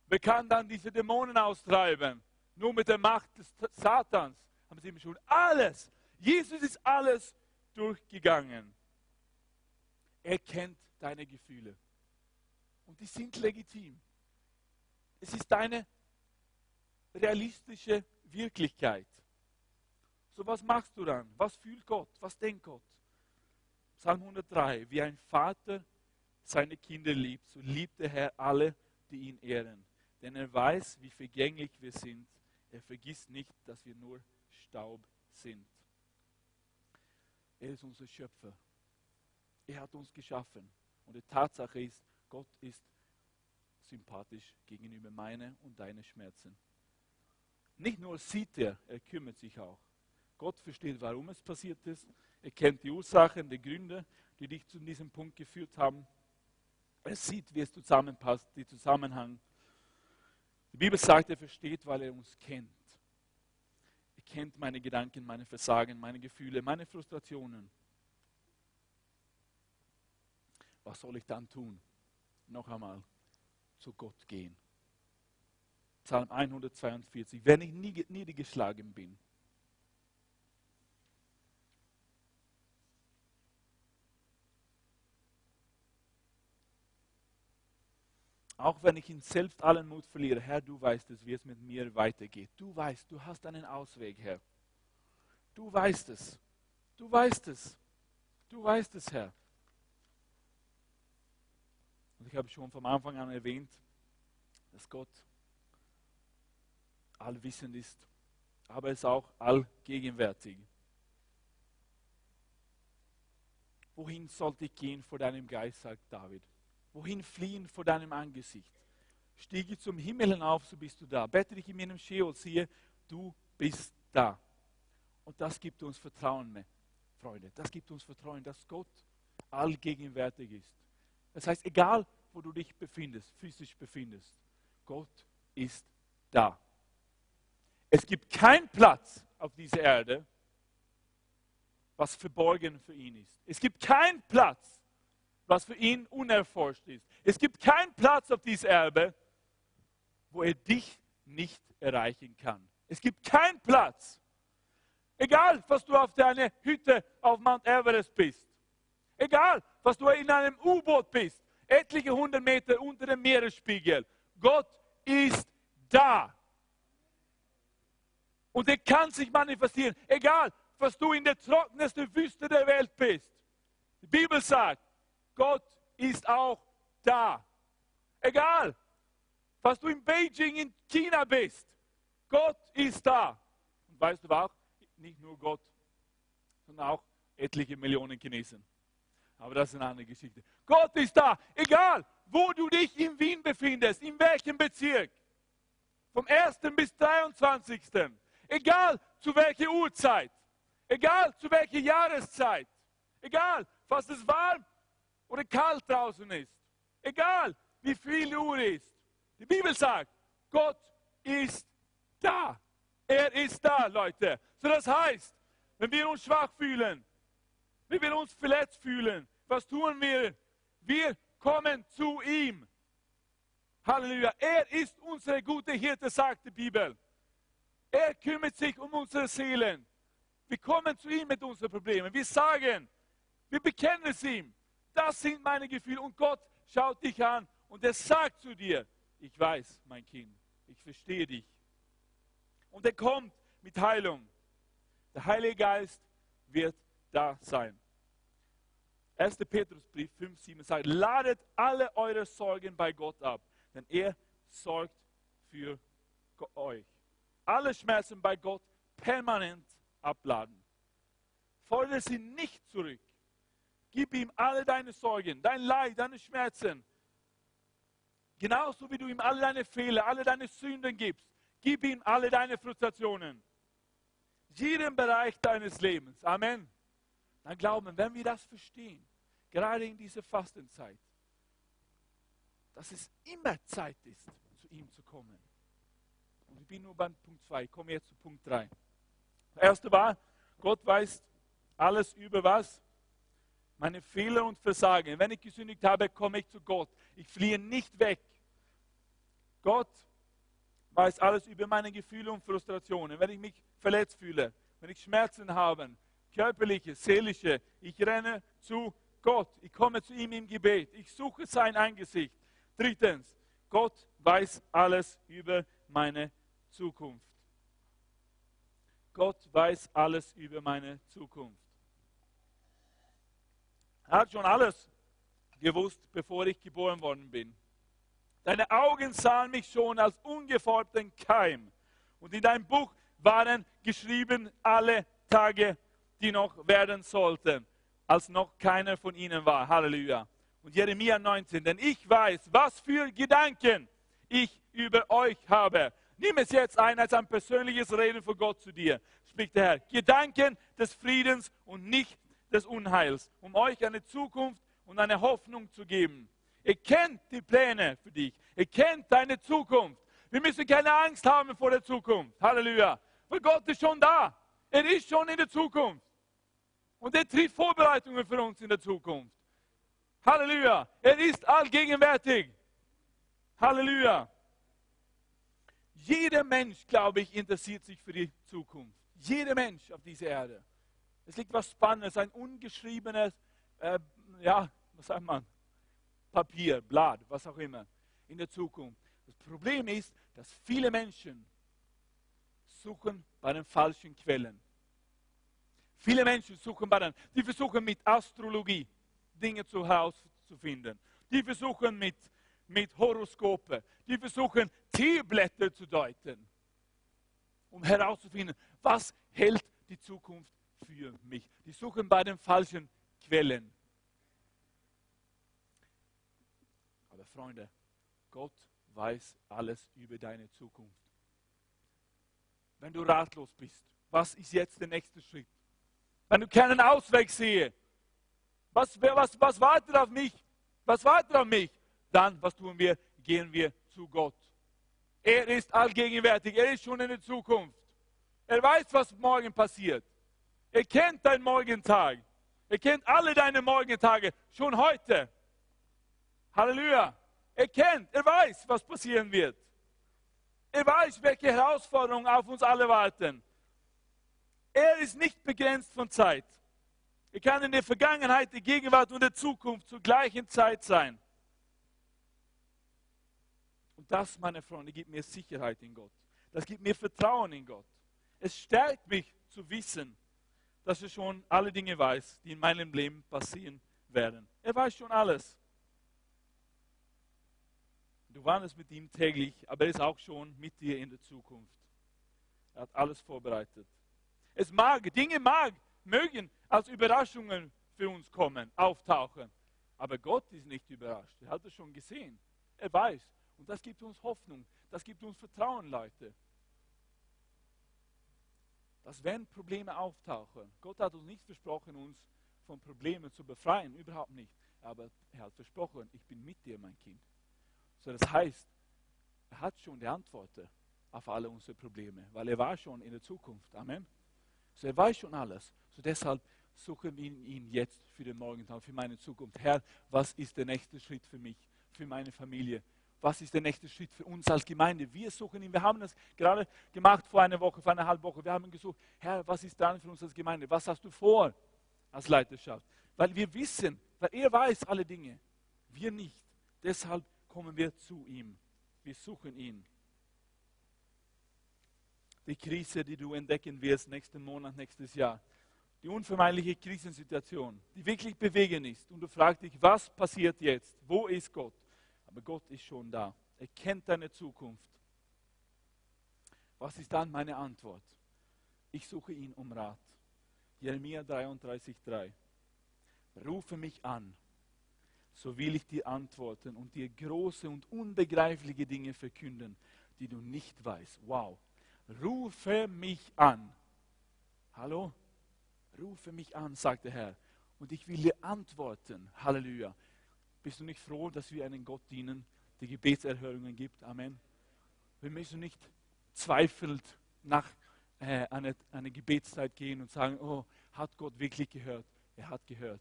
Wer kann dann diese Dämonen austreiben? Nur mit der Macht des Satans haben sie ihn beschuldigt. Alles. Jesus ist alles durchgegangen. Er kennt deine Gefühle. Und die sind legitim. Es ist deine realistische Wirklichkeit. So was machst du dann? Was fühlt Gott? Was denkt Gott? Psalm 103, wie ein Vater seine Kinder liebt, so liebt der Herr alle, die ihn ehren. Denn er weiß, wie vergänglich wir sind. Er vergisst nicht, dass wir nur Staub sind. Er ist unser Schöpfer. Er hat uns geschaffen. Und die Tatsache ist, Gott ist sympathisch gegenüber meinen und deinen Schmerzen. Nicht nur sieht er, er kümmert sich auch. Gott versteht, warum es passiert ist. Er kennt die Ursachen, die Gründe, die dich zu diesem Punkt geführt haben. Er sieht, wie es zusammenpasst, die Zusammenhang. Die Bibel sagt, er versteht, weil er uns kennt. Er kennt meine Gedanken, meine Versagen, meine Gefühle, meine Frustrationen. Was soll ich dann tun? Noch einmal, zu Gott gehen. Psalm 142. Wenn ich niedergeschlagen bin, Auch wenn ich in selbst allen Mut verliere, Herr, du weißt es, wie es mit mir weitergeht. Du weißt, du hast einen Ausweg, Herr. Du weißt es. Du weißt es. Du weißt es, Herr. Und ich habe schon vom Anfang an erwähnt, dass Gott allwissend ist, aber er ist auch allgegenwärtig. Wohin sollte ich gehen vor deinem Geist, sagt David. Wohin fliehen vor deinem Angesicht? Stiege zum Himmel hinauf, so bist du da. Bette dich in meinem Scheol, siehe, du bist da. Und das gibt uns Vertrauen, Freunde. Das gibt uns Vertrauen, dass Gott allgegenwärtig ist. Das heißt, egal wo du dich befindest, physisch befindest, Gott ist da. Es gibt keinen Platz auf dieser Erde, was verborgen für ihn ist. Es gibt keinen Platz, was für ihn unerforscht ist. Es gibt keinen Platz auf dieser Erde, wo er dich nicht erreichen kann. Es gibt keinen Platz. Egal, was du auf deiner Hütte auf Mount Everest bist. Egal, was du in einem U-Boot bist. Etliche hundert Meter unter dem Meeresspiegel. Gott ist da. Und er kann sich manifestieren. Egal, was du in der trockensten Wüste der Welt bist. Die Bibel sagt, Gott ist auch da. Egal, was du in Beijing, in China bist, Gott ist da. Und weißt du auch, nicht nur Gott, sondern auch etliche Millionen Chinesen. Aber das ist eine andere Geschichte. Gott ist da, egal wo du dich in Wien befindest, in welchem Bezirk. Vom 1. bis 23. Egal zu welcher Uhrzeit, egal zu welcher Jahreszeit, egal, was es warm oder kalt draußen ist. Egal, wie viel Uhr ist. Die Bibel sagt, Gott ist da. Er ist da, Leute. So das heißt, wenn wir uns schwach fühlen, wenn wir uns verletzt fühlen, was tun wir? Wir kommen zu ihm. Halleluja. Er ist unsere gute Hirte, sagt die Bibel. Er kümmert sich um unsere Seelen. Wir kommen zu ihm mit unseren Problemen. Wir sagen, wir bekennen es ihm. Das sind meine Gefühle. Und Gott schaut dich an und er sagt zu dir, ich weiß, mein Kind, ich verstehe dich. Und er kommt mit Heilung. Der Heilige Geist wird da sein. 1. Petrusbrief 5, 7 sagt, ladet alle eure Sorgen bei Gott ab, denn er sorgt für euch. Alle Schmerzen bei Gott permanent abladen. Fordere sie nicht zurück. Gib ihm alle deine Sorgen, dein Leid, deine Schmerzen. Genauso wie du ihm alle deine Fehler, alle deine Sünden gibst. Gib ihm alle deine Frustrationen. Jeden Bereich deines Lebens. Amen. Dann glauben, wenn wir das verstehen, gerade in dieser Fastenzeit, dass es immer Zeit ist, zu ihm zu kommen. Und ich bin nur beim Punkt 2, ich komme jetzt zu Punkt 3. Der erste war, Gott weiß alles über was? Meine Fehler und Versagen. Wenn ich gesündigt habe, komme ich zu Gott. Ich fliehe nicht weg. Gott weiß alles über meine Gefühle und Frustrationen. Wenn ich mich verletzt fühle, wenn ich Schmerzen habe, körperliche, seelische, ich renne zu Gott. Ich komme zu ihm im Gebet. Ich suche sein Angesicht. Drittens, Gott weiß alles über meine Zukunft. Gott weiß alles über meine Zukunft. Er hat schon alles gewusst, bevor ich geboren worden bin. Deine Augen sahen mich schon als ungeformten Keim. Und in deinem Buch waren geschrieben alle Tage, die noch werden sollten, als noch keiner von ihnen war. Halleluja. Und Jeremia 19, denn ich weiß, was für Gedanken ich über euch habe. Nimm es jetzt ein als ein persönliches Reden von Gott zu dir, spricht der Herr. Gedanken des Friedens und nicht des Unheils, um euch eine Zukunft und eine Hoffnung zu geben. Ihr kennt die Pläne für dich. Ihr kennt deine Zukunft. Wir müssen keine Angst haben vor der Zukunft. Halleluja. Weil Gott ist schon da. Er ist schon in der Zukunft. Und er trifft Vorbereitungen für uns in der Zukunft. Halleluja. Er ist allgegenwärtig. Halleluja. Jeder Mensch, glaube ich, interessiert sich für die Zukunft. Jeder Mensch auf dieser Erde. Es liegt was Spannendes, ein ungeschriebenes, äh, ja, was sagt man, Papier, Blatt, was auch immer, in der Zukunft. Das Problem ist, dass viele Menschen suchen bei den falschen Quellen. Viele Menschen suchen bei den, die versuchen mit Astrologie Dinge zu herauszufinden. Die versuchen mit, mit Horoskope, die versuchen Teeblätter zu deuten, um herauszufinden, was hält die Zukunft für mich. Die suchen bei den falschen Quellen. Aber Freunde, Gott weiß alles über deine Zukunft. Wenn du ratlos bist, was ist jetzt der nächste Schritt? Wenn du keinen Ausweg siehst, was, was, was wartet auf mich? Was wartet auf mich? Dann, was tun wir? Gehen wir zu Gott. Er ist allgegenwärtig, er ist schon in der Zukunft. Er weiß, was morgen passiert. Er kennt deinen Morgentag. Er kennt alle deine Morgentage schon heute. Halleluja. Er kennt, er weiß, was passieren wird. Er weiß, welche Herausforderungen auf uns alle warten. Er ist nicht begrenzt von Zeit. Er kann in der Vergangenheit, der Gegenwart und der Zukunft zur gleichen Zeit sein. Und das, meine Freunde, gibt mir Sicherheit in Gott. Das gibt mir Vertrauen in Gott. Es stärkt mich zu wissen, dass er schon alle Dinge weiß, die in meinem Leben passieren werden. Er weiß schon alles. Du wanderst mit ihm täglich, aber er ist auch schon mit dir in der Zukunft. Er hat alles vorbereitet. Es mag, Dinge mag, mögen als Überraschungen für uns kommen, auftauchen. Aber Gott ist nicht überrascht. Er hat es schon gesehen. Er weiß. Und das gibt uns Hoffnung. Das gibt uns Vertrauen, Leute. Dass wenn Probleme auftauchen, Gott hat uns nicht versprochen, uns von Problemen zu befreien, überhaupt nicht. Aber er hat versprochen, ich bin mit dir, mein Kind. So, das heißt, er hat schon die Antworten auf alle unsere Probleme, weil er war schon in der Zukunft. Amen. So, er weiß schon alles. So deshalb suchen wir ihn jetzt für den Morgentag, für meine Zukunft. Herr, was ist der nächste Schritt für mich, für meine Familie? Was ist der nächste Schritt für uns als Gemeinde? Wir suchen ihn. Wir haben das gerade gemacht vor einer Woche, vor einer halben Woche. Wir haben gesucht, Herr, was ist dann für uns als Gemeinde? Was hast du vor als Leiterschaft? Weil wir wissen, weil er weiß alle Dinge. Wir nicht. Deshalb kommen wir zu ihm. Wir suchen ihn. Die Krise, die du entdecken wirst nächsten Monat, nächstes Jahr, die unvermeidliche Krisensituation, die wirklich bewegen ist. Und du fragst dich, was passiert jetzt? Wo ist Gott? Aber Gott ist schon da. Er kennt deine Zukunft. Was ist dann meine Antwort? Ich suche ihn um Rat. Jeremia 33,3. Rufe mich an so will ich dir antworten und dir große und unbegreifliche Dinge verkünden, die du nicht weißt. Wow. Rufe mich an. Hallo? Rufe mich an, sagt der Herr. Und ich will dir antworten. Halleluja. Bist du nicht froh, dass wir einen Gott dienen, der Gebetserhörungen gibt? Amen. Wir müssen nicht zweifelt nach äh, einer, einer Gebetszeit gehen und sagen, oh, hat Gott wirklich gehört? Er hat gehört.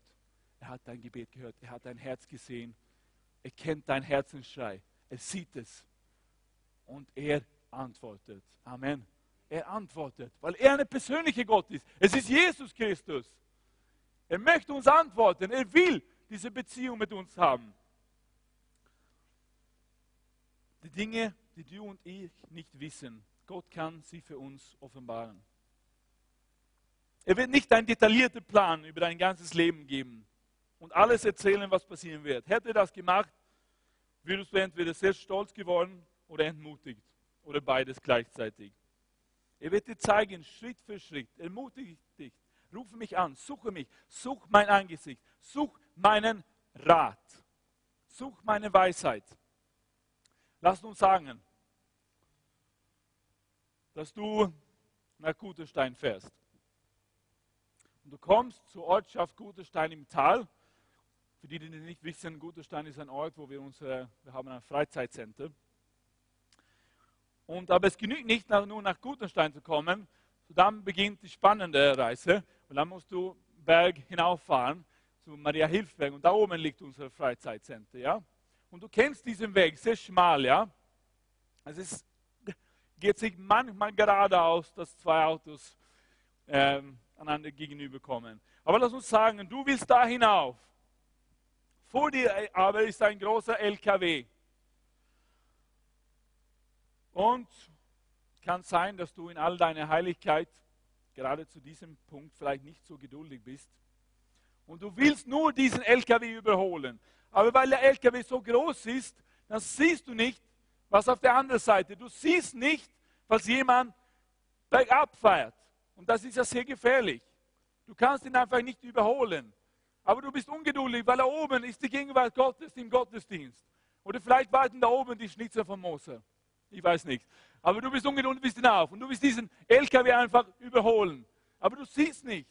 Er hat dein Gebet gehört. Er hat dein Herz gesehen. Er kennt dein Herzensschrei. Er sieht es. Und er antwortet. Amen. Er antwortet, weil er eine persönliche Gott ist. Es ist Jesus Christus. Er möchte uns antworten. Er will diese Beziehung mit uns haben. Die Dinge, die du und ich nicht wissen, Gott kann sie für uns offenbaren. Er wird nicht einen detaillierten Plan über dein ganzes Leben geben und alles erzählen, was passieren wird. Hätte er das gemacht, würdest du entweder sehr stolz geworden oder entmutigt oder beides gleichzeitig. Er wird dir zeigen, Schritt für Schritt, ermutige dich, rufe mich an, suche mich, such mein Angesicht, such meinen Rat, such meine Weisheit. Lass uns sagen, dass du nach Guterstein fährst. Und du kommst zur Ortschaft Guterstein im Tal für die, die nicht wissen, Guterstein ist ein Ort, wo wir unsere, wir haben ein Freizeitcenter. Und, aber es genügt nicht nur nach Guterstein zu kommen, so dann beginnt die spannende Reise. Und dann musst du Berg hinauffahren zu Maria Hilfberg und da oben liegt unser Freizeitcenter. Ja? Und du kennst diesen Weg, sehr schmal. Ja? Es ist geht sich manchmal geradeaus, dass zwei Autos ähm, einander gegenüberkommen. Aber lass uns sagen, du willst da hinauf. Vor dir aber ist ein großer LKW. Und kann sein, dass du in all deiner Heiligkeit gerade zu diesem Punkt vielleicht nicht so geduldig bist. Und du willst nur diesen LKW überholen. Aber weil der LKW so groß ist, dann siehst du nicht, was auf der anderen Seite. Du siehst nicht, was jemand bergab fährt. Und das ist ja sehr gefährlich. Du kannst ihn einfach nicht überholen. Aber du bist ungeduldig, weil da oben ist die Gegenwart Gottes im Gottesdienst. Oder vielleicht warten da oben die Schnitzer von Mose. Ich weiß nicht. Aber du bist ungeduldig, bist hinauf. Und du willst diesen LKW einfach überholen. Aber du siehst nicht.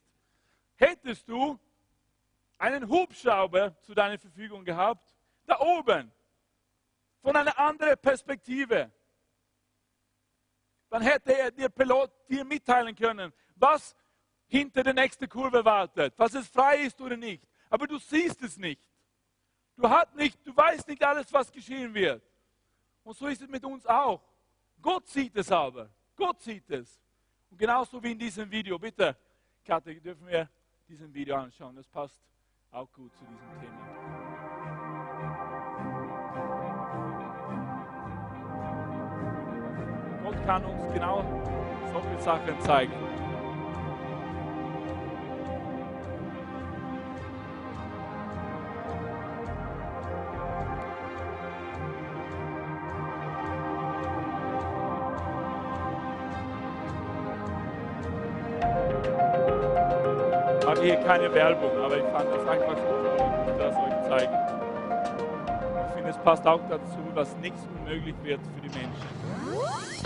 Hättest du einen Hubschrauber zu deiner Verfügung gehabt, da oben, von einer anderen Perspektive, dann hätte er der Pilot dir mitteilen können, was hinter der nächsten Kurve wartet, was es frei ist oder nicht. Aber du siehst es nicht. Du, hast nicht, du weißt nicht alles, was geschehen wird. Und so ist es mit uns auch. Gott sieht es aber. Gott sieht es. Und genauso wie in diesem Video. Bitte, Kathi, dürfen wir diesen Video anschauen. Das passt auch gut zu diesem Thema. Gott kann uns genau solche Sachen zeigen. Keine Werbung, aber ich fand das einfach so und das euch zeigen. Ich finde, es passt auch dazu, dass nichts unmöglich wird für die Menschen.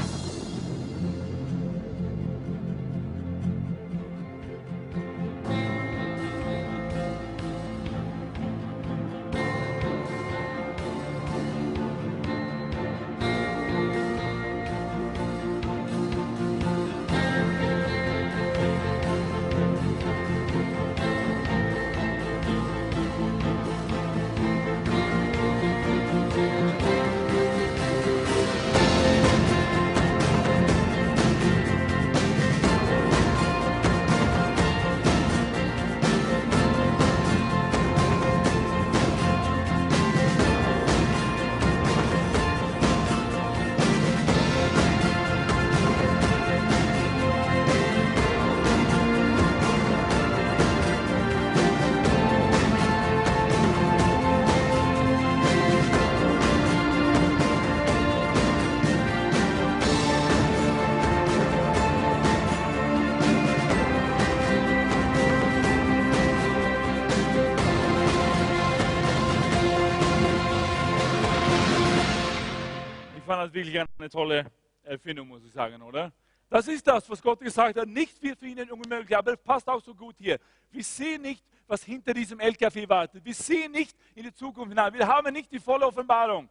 Eine tolle Erfindung, muss ich sagen, oder? Das ist das, was Gott gesagt hat. Nicht wird für ihnen unmöglich, aber es passt auch so gut hier. Wir sehen nicht, was hinter diesem LKW wartet. Wir sehen nicht in die Zukunft hinein. Wir haben nicht die volle Offenbarung.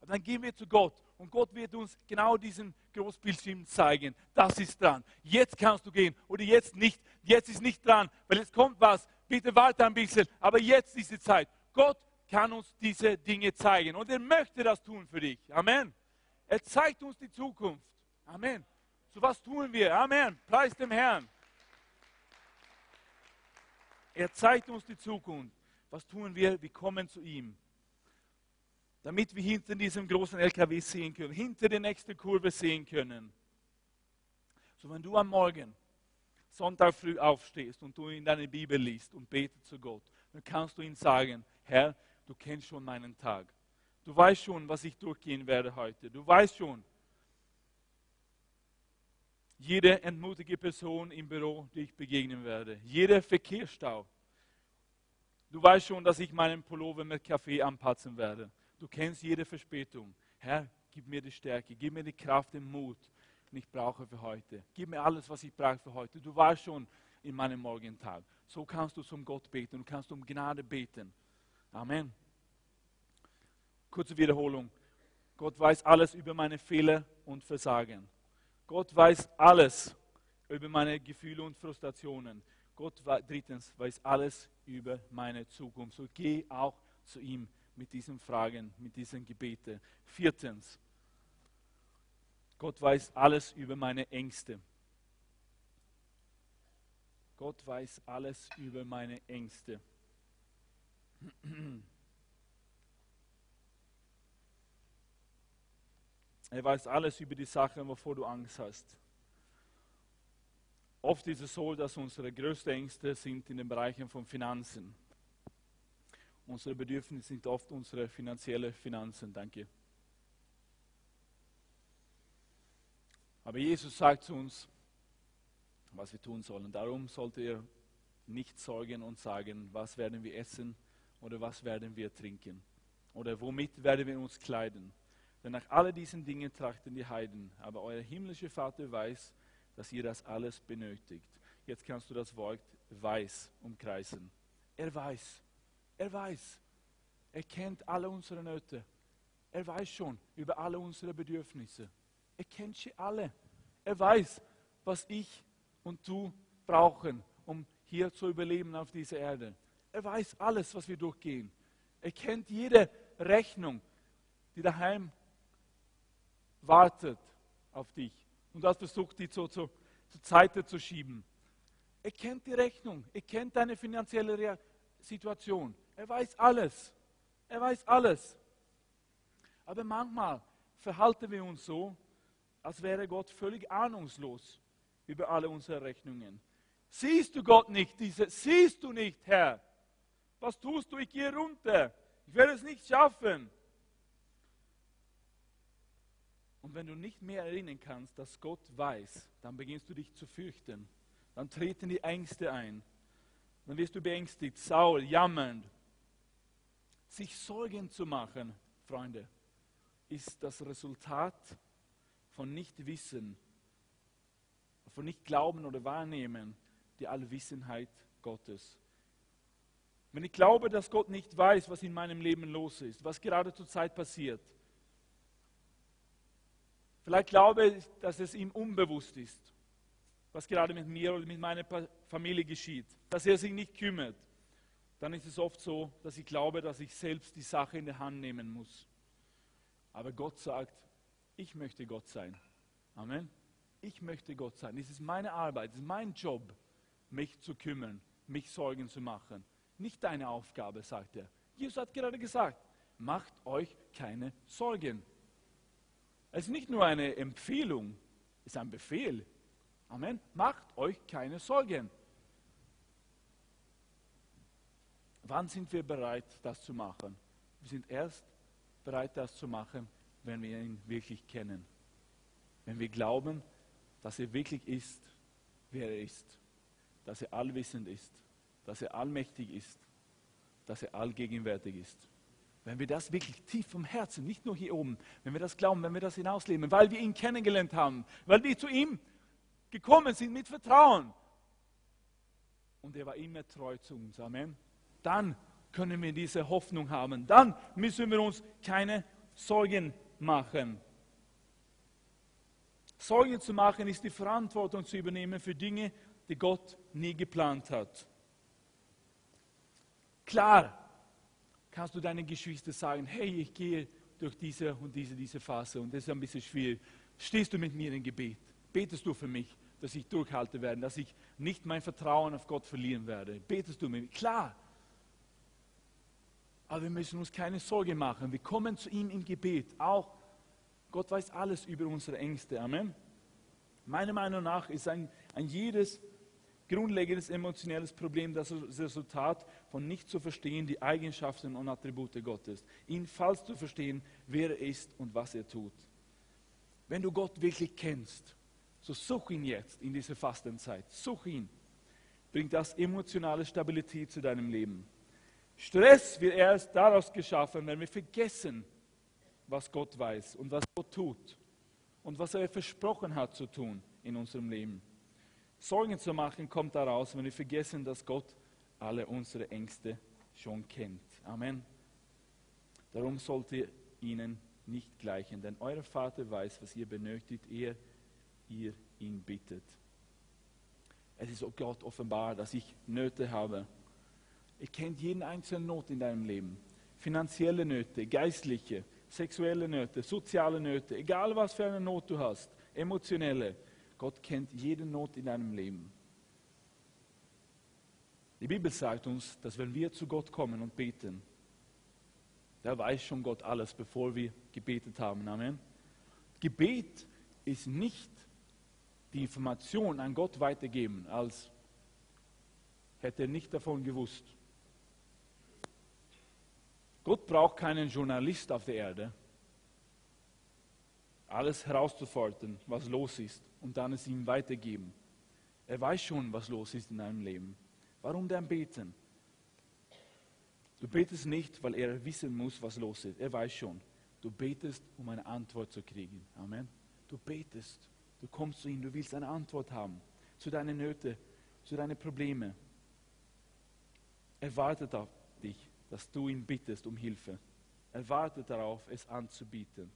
Aber dann gehen wir zu Gott und Gott wird uns genau diesen Großbildschirm zeigen. Das ist dran. Jetzt kannst du gehen oder jetzt nicht. Jetzt ist nicht dran, weil es kommt was. Bitte warte ein bisschen. Aber jetzt ist die Zeit. Gott kann uns diese Dinge zeigen und er möchte das tun für dich. Amen. Er zeigt uns die Zukunft. Amen. So was tun wir. Amen. Preis dem Herrn. Er zeigt uns die Zukunft. Was tun wir? Wir kommen zu ihm. Damit wir hinter diesem großen LKW sehen können, hinter der nächsten Kurve sehen können. So wenn du am Morgen, Sonntag früh aufstehst und du in deine Bibel liest und betest zu Gott, dann kannst du ihm sagen, Herr, du kennst schon meinen Tag. Du weißt schon, was ich durchgehen werde heute. Du weißt schon, jede entmutige Person im Büro, die ich begegnen werde, jeder Verkehrsstau. Du weißt schon, dass ich meinen Pullover mit Kaffee anpatzen werde. Du kennst jede Verspätung. Herr, gib mir die Stärke, gib mir die Kraft, den Mut, den ich brauche für heute. Gib mir alles, was ich brauche für heute. Du weißt schon in meinem Morgentag. So kannst du zum Gott beten und kannst um Gnade beten. Amen. Kurze Wiederholung. Gott weiß alles über meine Fehler und Versagen. Gott weiß alles über meine Gefühle und Frustrationen. Gott drittens weiß alles über meine Zukunft. So geh auch zu ihm mit diesen Fragen, mit diesen Gebeten. Viertens, Gott weiß alles über meine Ängste. Gott weiß alles über meine Ängste. Er weiß alles über die Sachen, wovor du Angst hast. Oft ist es so, dass unsere größten Ängste sind in den Bereichen von Finanzen. Unsere Bedürfnisse sind oft unsere finanziellen Finanzen. Danke. Aber Jesus sagt zu uns, was wir tun sollen. Darum sollt ihr nicht sorgen und sagen, was werden wir essen oder was werden wir trinken oder womit werden wir uns kleiden. Denn nach all diesen Dingen trachten die Heiden. Aber euer himmlischer Vater weiß, dass ihr das alles benötigt. Jetzt kannst du das Wort weiß umkreisen. Er weiß. Er weiß. Er kennt alle unsere Nöte. Er weiß schon über alle unsere Bedürfnisse. Er kennt sie alle. Er weiß, was ich und du brauchen, um hier zu überleben auf dieser Erde. Er weiß alles, was wir durchgehen. Er kennt jede Rechnung, die daheim wartet auf dich und hast versucht, die zu, zu, zur Seite zu schieben. Er kennt die Rechnung, er kennt deine finanzielle Situation. Er weiß alles. Er weiß alles. Aber manchmal verhalten wir uns so, als wäre Gott völlig ahnungslos über alle unsere Rechnungen. Siehst du Gott nicht? Diese, siehst du nicht, Herr? Was tust du? Ich gehe runter. Ich werde es nicht schaffen. Und wenn du nicht mehr erinnern kannst, dass Gott weiß, dann beginnst du dich zu fürchten. Dann treten die Ängste ein. Dann wirst du beängstigt, saul, jammernd. Sich Sorgen zu machen, Freunde, ist das Resultat von Nichtwissen, von nicht glauben oder wahrnehmen die Allwissenheit Gottes. Wenn ich glaube, dass Gott nicht weiß, was in meinem Leben los ist, was gerade zur Zeit passiert, Vielleicht glaube ich, dass es ihm unbewusst ist, was gerade mit mir oder mit meiner Familie geschieht, dass er sich nicht kümmert. Dann ist es oft so, dass ich glaube, dass ich selbst die Sache in der Hand nehmen muss. Aber Gott sagt, ich möchte Gott sein. Amen. Ich möchte Gott sein. Es ist meine Arbeit, es ist mein Job, mich zu kümmern, mich Sorgen zu machen. Nicht deine Aufgabe, sagt er. Jesus hat gerade gesagt, macht euch keine Sorgen. Es ist nicht nur eine Empfehlung, es ist ein Befehl. Amen. Macht euch keine Sorgen. Wann sind wir bereit, das zu machen? Wir sind erst bereit, das zu machen, wenn wir ihn wirklich kennen. Wenn wir glauben, dass er wirklich ist, wer er ist. Dass er allwissend ist. Dass er allmächtig ist. Dass er allgegenwärtig ist. Wenn wir das wirklich tief vom Herzen, nicht nur hier oben, wenn wir das glauben, wenn wir das hinausleben, weil wir ihn kennengelernt haben, weil wir zu ihm gekommen sind mit Vertrauen. Und er war immer treu zu uns. Amen. Dann können wir diese Hoffnung haben. Dann müssen wir uns keine Sorgen machen. Sorgen zu machen ist die Verantwortung zu übernehmen für Dinge, die Gott nie geplant hat. Klar, kannst du deinen Geschwistern sagen, hey, ich gehe durch diese und diese, diese Phase und das ist ein bisschen schwierig. Stehst du mit mir im Gebet? Betest du für mich, dass ich durchhalten werde, dass ich nicht mein Vertrauen auf Gott verlieren werde? Betest du mit mir? Klar. Aber wir müssen uns keine Sorge machen. Wir kommen zu ihm im Gebet. Auch Gott weiß alles über unsere Ängste. Amen. Meiner Meinung nach ist ein, ein jedes grundlegendes emotionelles Problem das Resultat von nicht zu verstehen die Eigenschaften und Attribute Gottes. Ihn falsch zu verstehen, wer er ist und was er tut. Wenn du Gott wirklich kennst, so such ihn jetzt in dieser Fastenzeit. Such ihn. Bringt das emotionale Stabilität zu deinem Leben. Stress wird erst daraus geschaffen, wenn wir vergessen, was Gott weiß und was Gott tut und was er versprochen hat zu tun in unserem Leben. Sorgen zu machen kommt daraus, wenn wir vergessen, dass Gott alle unsere Ängste schon kennt. Amen. Darum sollt ihr ihnen nicht gleichen, denn euer Vater weiß, was ihr benötigt, ehe ihr ihn bittet. Es ist Gott offenbar, dass ich Nöte habe. Er kennt jeden einzelnen Not in deinem Leben. Finanzielle Nöte, geistliche, sexuelle Nöte, soziale Nöte, egal was für eine Not du hast, emotionelle. Gott kennt jede Not in deinem Leben. Die Bibel sagt uns, dass wenn wir zu Gott kommen und beten, da weiß schon Gott alles, bevor wir gebetet haben. Amen. Gebet ist nicht die Information an Gott weitergeben, als hätte er nicht davon gewusst. Gott braucht keinen Journalist auf der Erde, alles herauszufordern, was los ist, und dann es ihm weitergeben. Er weiß schon, was los ist in deinem Leben. Warum dann beten? Du betest nicht, weil er wissen muss, was los ist. Er weiß schon. Du betest, um eine Antwort zu kriegen. Amen. Du betest. Du kommst zu ihm, du willst eine Antwort haben zu deinen Nöten, zu deinen Problemen. Er wartet auf dich, dass du ihn bittest um Hilfe. Er wartet darauf, es anzubieten.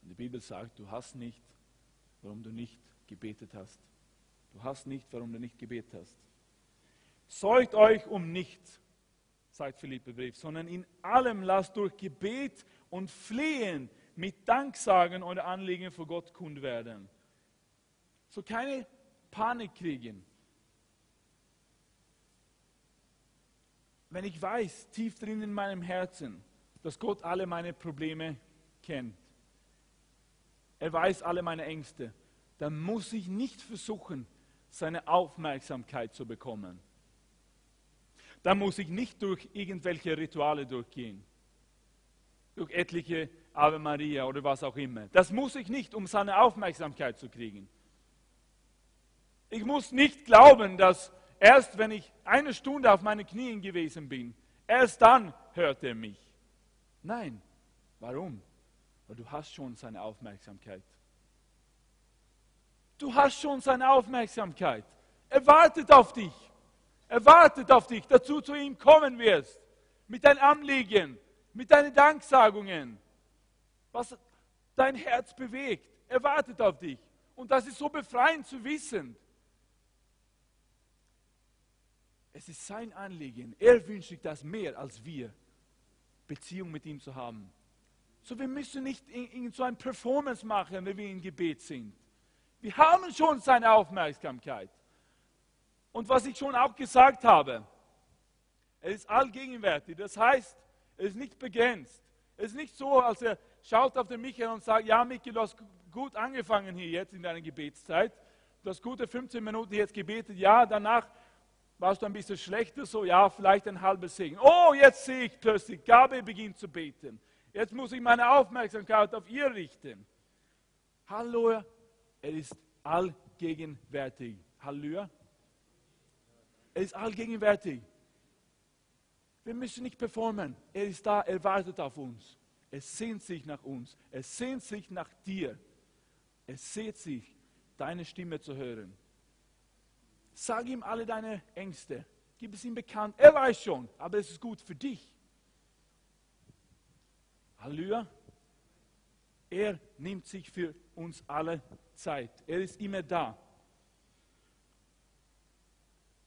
Die Bibel sagt, du hast nicht, warum du nicht gebetet hast. Du hast nicht, warum du nicht gebetet hast. Sorgt euch um nichts, sagt Philippe Brief, sondern in allem lasst durch Gebet und Flehen mit Danksagen eure Anliegen vor Gott kund werden. So keine Panik kriegen. Wenn ich weiß, tief drin in meinem Herzen, dass Gott alle meine Probleme kennt, er weiß alle meine Ängste, dann muss ich nicht versuchen, seine Aufmerksamkeit zu bekommen. Dann muss ich nicht durch irgendwelche Rituale durchgehen, durch etliche Ave Maria oder was auch immer. Das muss ich nicht, um seine Aufmerksamkeit zu kriegen. Ich muss nicht glauben, dass erst wenn ich eine Stunde auf meinen Knien gewesen bin, erst dann hört er mich. Nein. Warum? Weil du hast schon seine Aufmerksamkeit. Du hast schon seine Aufmerksamkeit. Er wartet auf dich. Er wartet auf dich, dass du zu ihm kommen wirst. Mit deinen Anliegen, mit deinen Danksagungen was dein Herz bewegt. Er wartet auf dich. Und das ist so befreiend zu wissen. Es ist sein Anliegen. Er wünscht sich das mehr als wir, Beziehung mit ihm zu haben. So, wir müssen nicht in, so ein Performance machen, wenn wir im Gebet sind. Wir haben schon seine Aufmerksamkeit. Und was ich schon auch gesagt habe, er ist allgegenwärtig. Das heißt, er ist nicht begrenzt. Es ist nicht so, als er schaut auf den Michael und sagt, ja Michael, du hast gut angefangen hier jetzt in deiner Gebetszeit. Du hast gute 15 Minuten jetzt gebetet. Ja, danach warst du ein bisschen schlechter, so ja, vielleicht ein halbes Segen. Oh, jetzt sehe ich plötzlich, Gabe beginnt zu beten. Jetzt muss ich meine Aufmerksamkeit auf ihr richten. Halleluja, er ist allgegenwärtig. Halleluja. Er ist allgegenwärtig. Wir müssen nicht performen. Er ist da, er wartet auf uns. Es sehnt sich nach uns. Es sehnt sich nach dir. Es sehnt sich, deine Stimme zu hören. Sag ihm alle deine Ängste. Gib es ihm bekannt. Er weiß schon, aber es ist gut für dich. Halleluja. Er nimmt sich für uns alle Zeit. Er ist immer da.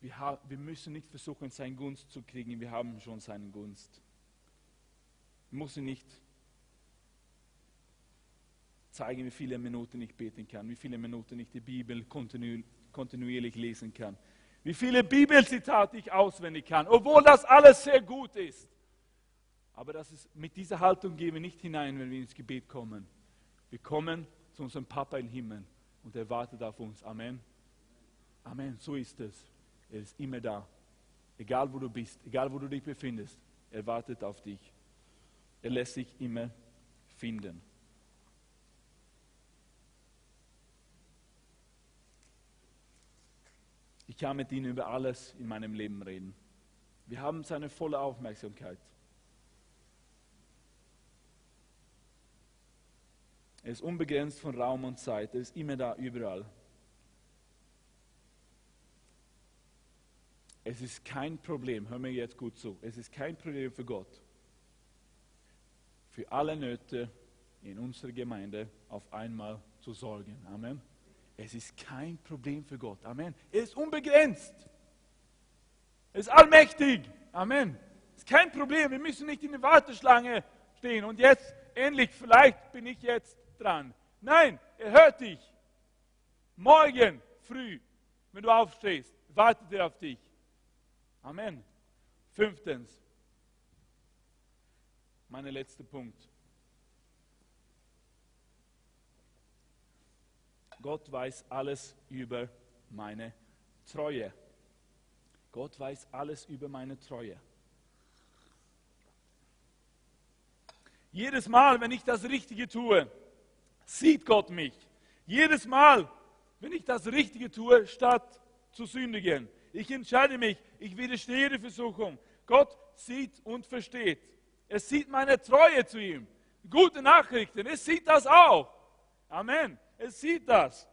Wir, wir müssen nicht versuchen, seine Gunst zu kriegen. Wir haben schon seine Gunst. Wir müssen nicht zeigen, wie viele Minuten ich beten kann, wie viele Minuten ich die Bibel kontinu kontinuierlich lesen kann, wie viele Bibelzitate ich auswendig kann, obwohl das alles sehr gut ist. Aber das ist, mit dieser Haltung gehen wir nicht hinein, wenn wir ins Gebet kommen. Wir kommen zu unserem Papa im Himmel und er wartet auf uns. Amen. Amen, so ist es. Er ist immer da. Egal wo du bist, egal wo du dich befindest, er wartet auf dich. Er lässt sich immer finden. Ich kann mit ihm über alles in meinem Leben reden. Wir haben seine volle Aufmerksamkeit. Er ist unbegrenzt von Raum und Zeit. Er ist immer da, überall. Es ist kein Problem, hör mir jetzt gut zu, es ist kein Problem für Gott, für alle Nöte in unserer Gemeinde auf einmal zu sorgen. Amen. Es ist kein Problem für Gott. Amen. Er ist unbegrenzt. Er ist allmächtig. Amen. Es ist kein Problem. Wir müssen nicht in die Warteschlange stehen und jetzt endlich, vielleicht bin ich jetzt dran. Nein, er hört dich. Morgen früh, wenn du aufstehst, wartet er auf dich. Amen. Fünftens, mein letzter Punkt. Gott weiß alles über meine Treue. Gott weiß alles über meine Treue. Jedes Mal, wenn ich das Richtige tue, sieht Gott mich. Jedes Mal, wenn ich das Richtige tue, statt zu sündigen. Ich entscheide mich, ich widerstehe der Versuchung. Gott sieht und versteht. Er sieht meine Treue zu ihm. Gute Nachrichten, er sieht das auch. Amen. Er sieht das.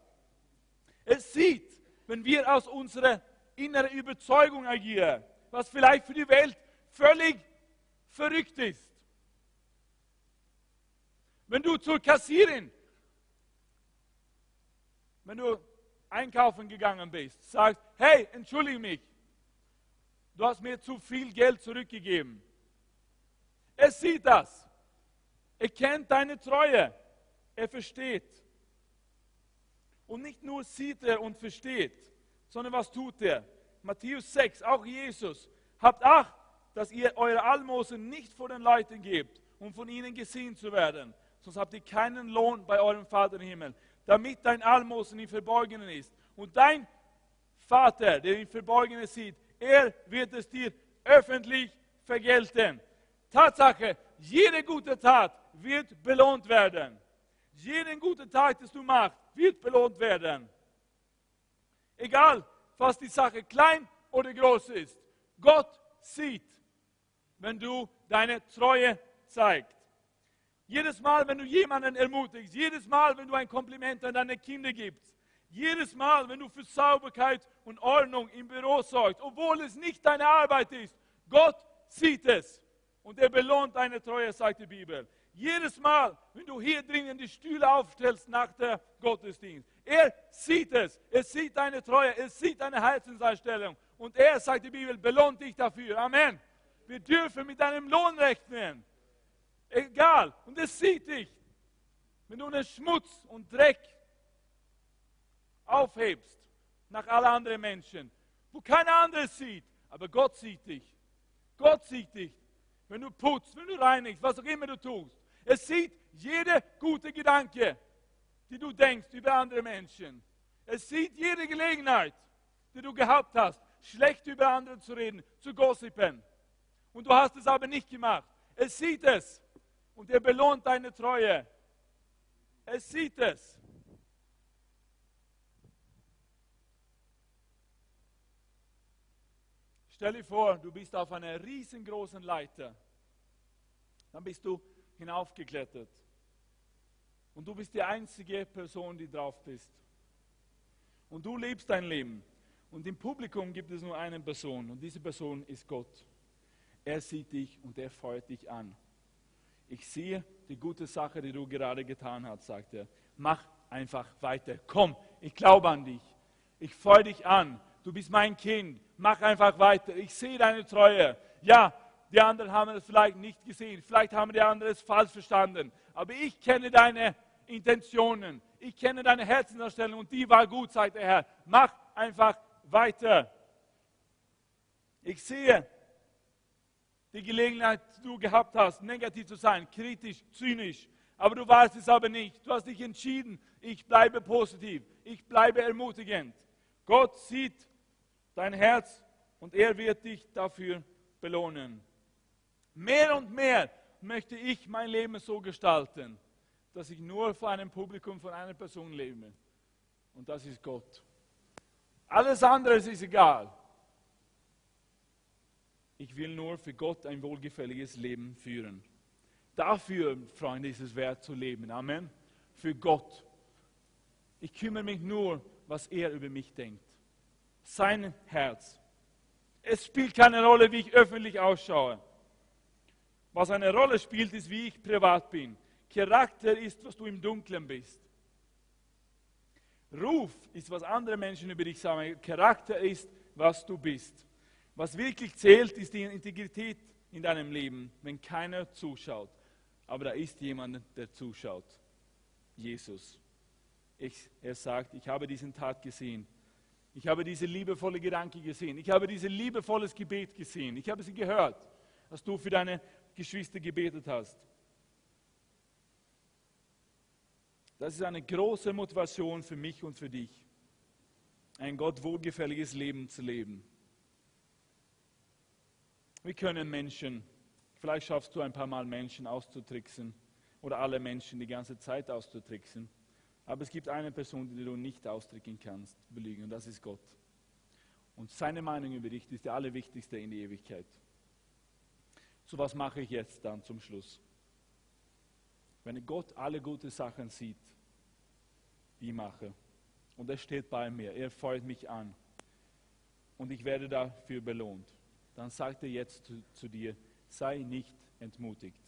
Er sieht, wenn wir aus unserer inneren Überzeugung agieren, was vielleicht für die Welt völlig verrückt ist. Wenn du zur Kassierin, wenn du einkaufen gegangen bist, sagst, hey, entschuldige mich, du hast mir zu viel Geld zurückgegeben. Er sieht das. Er kennt deine Treue. Er versteht. Und nicht nur sieht er und versteht, sondern was tut er? Matthäus 6, auch Jesus. Habt Acht, dass ihr eure Almosen nicht vor den Leuten gebt, um von ihnen gesehen zu werden, sonst habt ihr keinen Lohn bei eurem Vater im Himmel, damit dein Almosen im Verborgenen ist. Und dein Vater, der im Verborgenen sieht, er wird es dir öffentlich vergelten. Tatsache, jede gute Tat wird belohnt werden. Jeden guten Tag, das du machst, wird belohnt werden. Egal, was die Sache klein oder groß ist. Gott sieht, wenn du deine Treue zeigst. Jedes Mal, wenn du jemanden ermutigst, jedes Mal, wenn du ein Kompliment an deine Kinder gibst, jedes Mal, wenn du für Sauberkeit und Ordnung im Büro sorgst, obwohl es nicht deine Arbeit ist, Gott sieht es und er belohnt deine Treue, sagt die Bibel. Jedes Mal, wenn du hier drinnen die Stühle aufstellst nach der Gottesdienst, er sieht es, er sieht deine Treue, er sieht deine Herzenseinstellung und er, sagt die Bibel, belohnt dich dafür. Amen. Wir dürfen mit deinem Lohn rechnen. Egal. Und es sieht dich. Wenn du den Schmutz und Dreck aufhebst nach allen anderen Menschen, wo keiner andere sieht, aber Gott sieht dich. Gott sieht dich. Wenn du putzt, wenn du reinigst, was auch immer du tust. Es sieht jede gute Gedanke, die du denkst über andere Menschen. Es sieht jede Gelegenheit, die du gehabt hast, schlecht über andere zu reden, zu gossipen. Und du hast es aber nicht gemacht. Es sieht es und er belohnt deine Treue. Es sieht es. Stell dir vor, du bist auf einer riesengroßen Leiter. Dann bist du hinaufgeklettert. Und du bist die einzige Person, die drauf bist. Und du lebst dein Leben. Und im Publikum gibt es nur eine Person. Und diese Person ist Gott. Er sieht dich und er feuert dich an. Ich sehe die gute Sache, die du gerade getan hast, sagt er. Mach einfach weiter. Komm, ich glaube an dich. Ich feuere dich an. Du bist mein Kind. Mach einfach weiter. Ich sehe deine Treue. Ja, die anderen haben es vielleicht nicht gesehen, vielleicht haben die anderen es falsch verstanden. Aber ich kenne deine Intentionen, ich kenne deine Herzenserstellung und die war gut, sagt der Herr. Mach einfach weiter. Ich sehe die Gelegenheit, du gehabt hast, negativ zu sein, kritisch, zynisch. Aber du warst es aber nicht. Du hast dich entschieden, ich bleibe positiv, ich bleibe ermutigend. Gott sieht dein Herz und er wird dich dafür belohnen. Mehr und mehr möchte ich mein Leben so gestalten, dass ich nur vor einem Publikum von einer Person lebe. Und das ist Gott. Alles andere ist egal. Ich will nur für Gott ein wohlgefälliges Leben führen. Dafür, Freunde, ist es wert zu leben. Amen. Für Gott. Ich kümmere mich nur, was er über mich denkt. Sein Herz. Es spielt keine Rolle, wie ich öffentlich ausschaue. Was eine Rolle spielt, ist, wie ich privat bin. Charakter ist, was du im Dunkeln bist. Ruf ist, was andere Menschen über dich sagen. Charakter ist, was du bist. Was wirklich zählt, ist die Integrität in deinem Leben, wenn keiner zuschaut. aber da ist jemand, der zuschaut. Jesus. Ich, er sagt, ich habe diesen Tat gesehen. Ich habe diese liebevolle Gedanke gesehen. Ich habe dieses liebevolles Gebet gesehen. Ich habe sie gehört, dass du für deine Geschwister gebetet hast. Das ist eine große Motivation für mich und für dich, ein Gott wohlgefälliges Leben zu leben. Wir können Menschen, vielleicht schaffst du ein paar Mal Menschen auszutricksen oder alle Menschen die ganze Zeit auszutricksen. Aber es gibt eine Person, die du nicht austricken kannst, belügen, und das ist Gott. Und seine Meinung über dich ist die allerwichtigste in die Ewigkeit. So was mache ich jetzt dann zum Schluss? Wenn Gott alle gute Sachen sieht, die ich mache, und er steht bei mir, er freut mich an, und ich werde dafür belohnt, dann sagt er jetzt zu, zu dir, sei nicht entmutigt.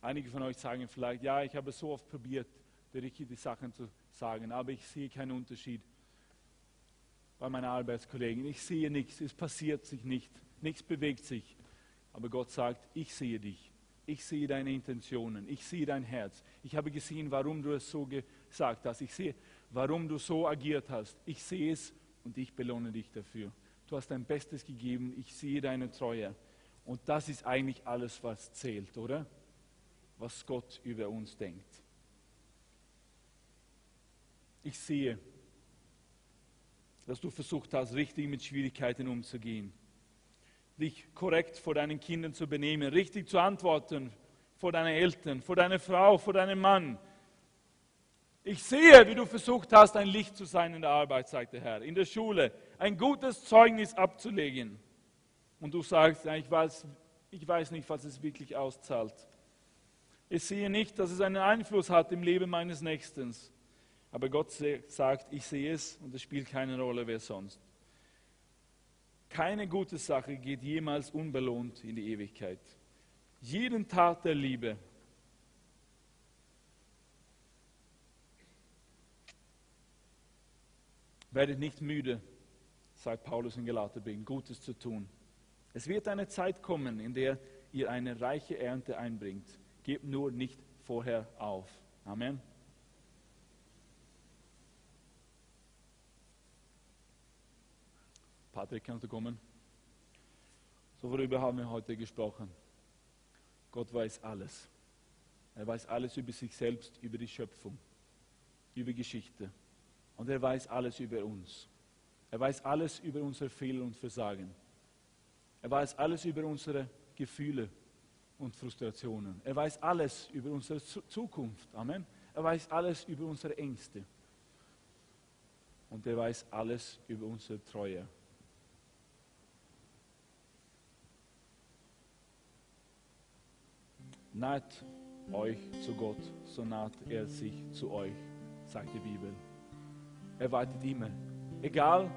Einige von euch sagen vielleicht, ja, ich habe so oft probiert, die Sachen zu sagen, aber ich sehe keinen Unterschied bei meinen Arbeitskollegen. Ich sehe nichts, es passiert sich nicht, nichts bewegt sich. Aber Gott sagt, ich sehe dich, ich sehe deine Intentionen, ich sehe dein Herz. Ich habe gesehen, warum du es so gesagt hast. Ich sehe, warum du so agiert hast. Ich sehe es und ich belohne dich dafür. Du hast dein Bestes gegeben, ich sehe deine Treue. Und das ist eigentlich alles, was zählt, oder? Was Gott über uns denkt. Ich sehe, dass du versucht hast, richtig mit Schwierigkeiten umzugehen, dich korrekt vor deinen Kindern zu benehmen, richtig zu antworten vor deinen Eltern, vor deiner Frau, vor deinem Mann. Ich sehe, wie du versucht hast, ein Licht zu sein in der Arbeit, sagt der Herr, in der Schule, ein gutes Zeugnis abzulegen. Und du sagst, ich weiß, ich weiß nicht, was es wirklich auszahlt. Ich sehe nicht, dass es einen Einfluss hat im Leben meines Nächsten. Aber Gott sagt, ich sehe es und es spielt keine Rolle, wer sonst. Keine gute Sache geht jemals unbelohnt in die Ewigkeit. Jeden Tat der Liebe werdet nicht müde, sagt Paulus in Galaterbrief, Gutes zu tun. Es wird eine Zeit kommen, in der ihr eine reiche Ernte einbringt. Gebt nur nicht vorher auf. Amen. Patrick, kannst du kommen? So, worüber haben wir heute gesprochen? Gott weiß alles. Er weiß alles über sich selbst, über die Schöpfung, über Geschichte. Und er weiß alles über uns. Er weiß alles über unsere Fehler und Versagen. Er weiß alles über unsere Gefühle und Frustrationen. Er weiß alles über unsere Zukunft. Amen. Er weiß alles über unsere Ängste. Und er weiß alles über unsere Treue. Naht euch zu Gott, so naht er sich zu euch, sagt die Bibel. Er wartet immer. Egal,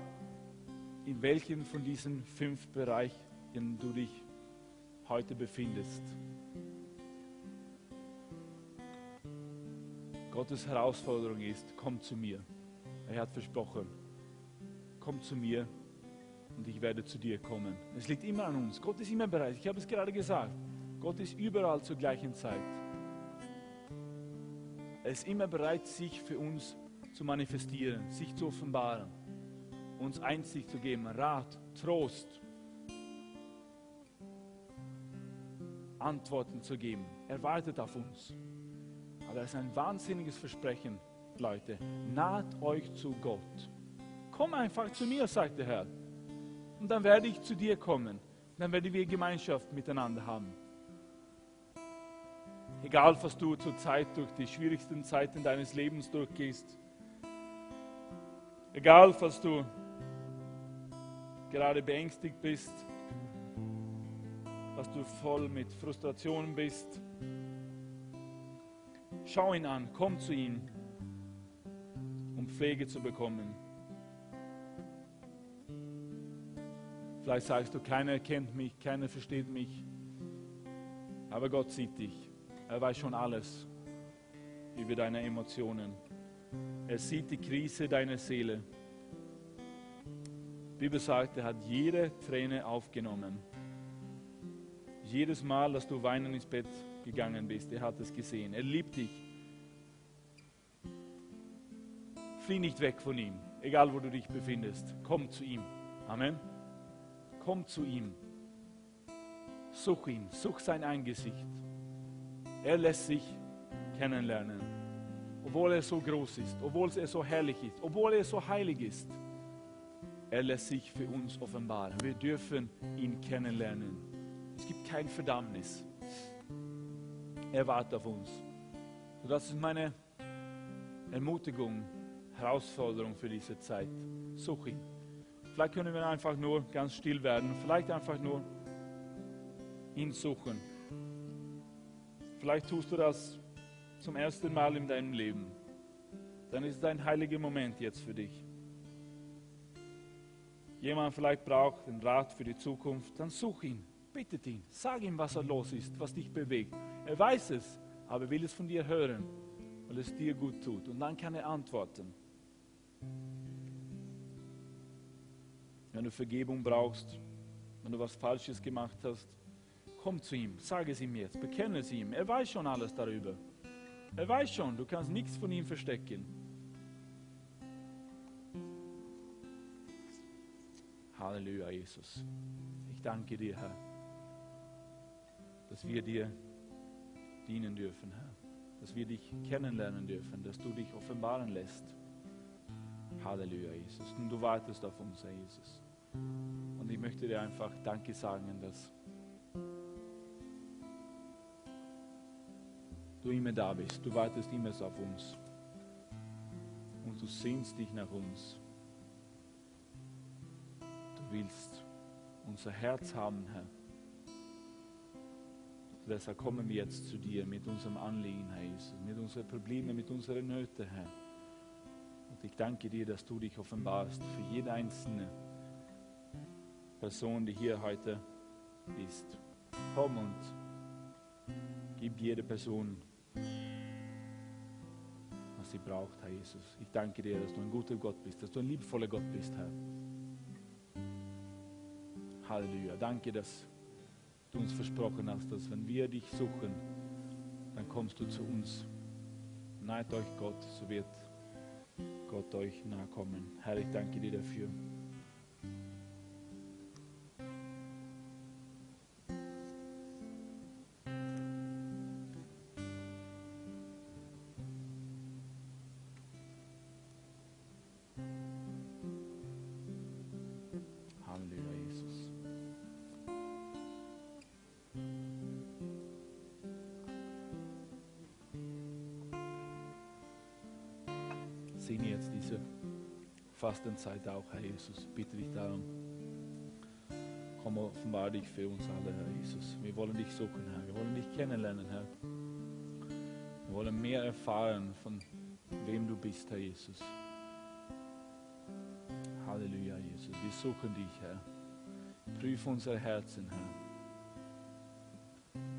in welchem von diesen fünf Bereichen du dich heute befindest. Gottes Herausforderung ist, komm zu mir. Er hat versprochen, komm zu mir und ich werde zu dir kommen. Es liegt immer an uns. Gott ist immer bereit. Ich habe es gerade gesagt. Gott ist überall zur gleichen Zeit. Er ist immer bereit, sich für uns zu manifestieren, sich zu offenbaren, uns Einsicht zu geben, Rat, Trost, Antworten zu geben. Er wartet auf uns. Aber das ist ein wahnsinniges Versprechen, Leute. Naht euch zu Gott. Komm einfach zu mir, sagt der Herr. Und dann werde ich zu dir kommen. Dann werden wir Gemeinschaft miteinander haben. Egal, was du zurzeit durch die schwierigsten Zeiten deines Lebens durchgehst. Egal, was du gerade beängstigt bist, was du voll mit Frustrationen bist. Schau ihn an, komm zu ihm, um Pflege zu bekommen. Vielleicht sagst du, keiner kennt mich, keiner versteht mich, aber Gott sieht dich. Er weiß schon alles über deine Emotionen. Er sieht die Krise deiner Seele. Bibel sagt, er hat jede Träne aufgenommen. jedes Mal, dass du weinend ins Bett gegangen bist, er hat es gesehen. Er liebt dich. Flieh nicht weg von ihm, egal wo du dich befindest. Komm zu ihm. Amen. Komm zu ihm. Such ihn, such sein Angesicht. Er lässt sich kennenlernen. Obwohl er so groß ist, obwohl er so herrlich ist, obwohl er so heilig ist. Er lässt sich für uns offenbaren. Wir dürfen ihn kennenlernen. Es gibt kein Verdammnis. Er wartet auf uns. So, das ist meine Ermutigung, Herausforderung für diese Zeit. Such ihn. Vielleicht können wir einfach nur ganz still werden. Vielleicht einfach nur ihn suchen. Vielleicht tust du das zum ersten Mal in deinem Leben. Dann ist es ein heiliger Moment jetzt für dich. Jemand vielleicht braucht einen Rat für die Zukunft, dann such ihn, bittet ihn, sag ihm, was er los ist, was dich bewegt. Er weiß es, aber er will es von dir hören, weil es dir gut tut. Und dann kann er antworten. Wenn du Vergebung brauchst, wenn du was Falsches gemacht hast, komm zu ihm, sag es ihm jetzt, bekenne es ihm. Er weiß schon alles darüber. Er weiß schon, du kannst nichts von ihm verstecken. Halleluja, Jesus. Ich danke dir, Herr, dass wir dir dienen dürfen, Herr. Dass wir dich kennenlernen dürfen, dass du dich offenbaren lässt. Halleluja, Jesus. Und du wartest auf uns, Herr Jesus. Und ich möchte dir einfach Danke sagen, dass du immer da bist. Du wartest immer auf uns. Und du sehnst dich nach uns. Willst unser Herz haben, Herr. Deshalb kommen wir jetzt zu dir mit unserem Anliegen, Herr Jesus, mit unseren Problemen, mit unseren Nöten, Herr. Und ich danke dir, dass du dich offenbarst für jede einzelne Person, die hier heute ist. Komm und gib jede Person, was sie braucht, Herr Jesus. Ich danke dir, dass du ein guter Gott bist, dass du ein liebevoller Gott bist, Herr. Halleluja. Danke, dass du uns versprochen hast, dass wenn wir dich suchen, dann kommst du zu uns. Neigt euch Gott, so wird Gott euch nahe kommen. Herr, ich danke dir dafür. Fastenzeit auch, Herr Jesus. Bitte dich darum. Komm, offenbar dich für uns alle, Herr Jesus. Wir wollen dich suchen, Herr. Wir wollen dich kennenlernen, Herr. Wir wollen mehr erfahren von wem du bist, Herr Jesus. Halleluja, Jesus. Wir suchen dich, Herr. Prüf unsere Herzen, Herr.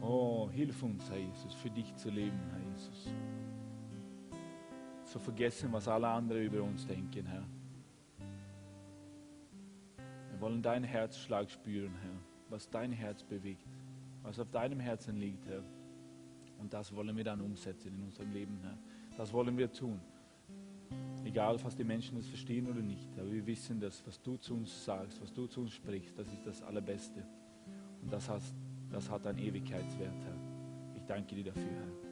Oh, hilf uns, Herr Jesus, für dich zu leben, Herr Jesus. Zu vergessen, was alle anderen über uns denken, Herr. Wir wollen deinen Herzschlag spüren, Herr, was dein Herz bewegt, was auf deinem Herzen liegt, Herr. Und das wollen wir dann umsetzen in unserem Leben, Herr. Das wollen wir tun. Egal, was die Menschen das verstehen oder nicht, aber wir wissen, dass was du zu uns sagst, was du zu uns sprichst, das ist das Allerbeste. Und das, hast, das hat einen Ewigkeitswert, Herr. Ich danke dir dafür, Herr.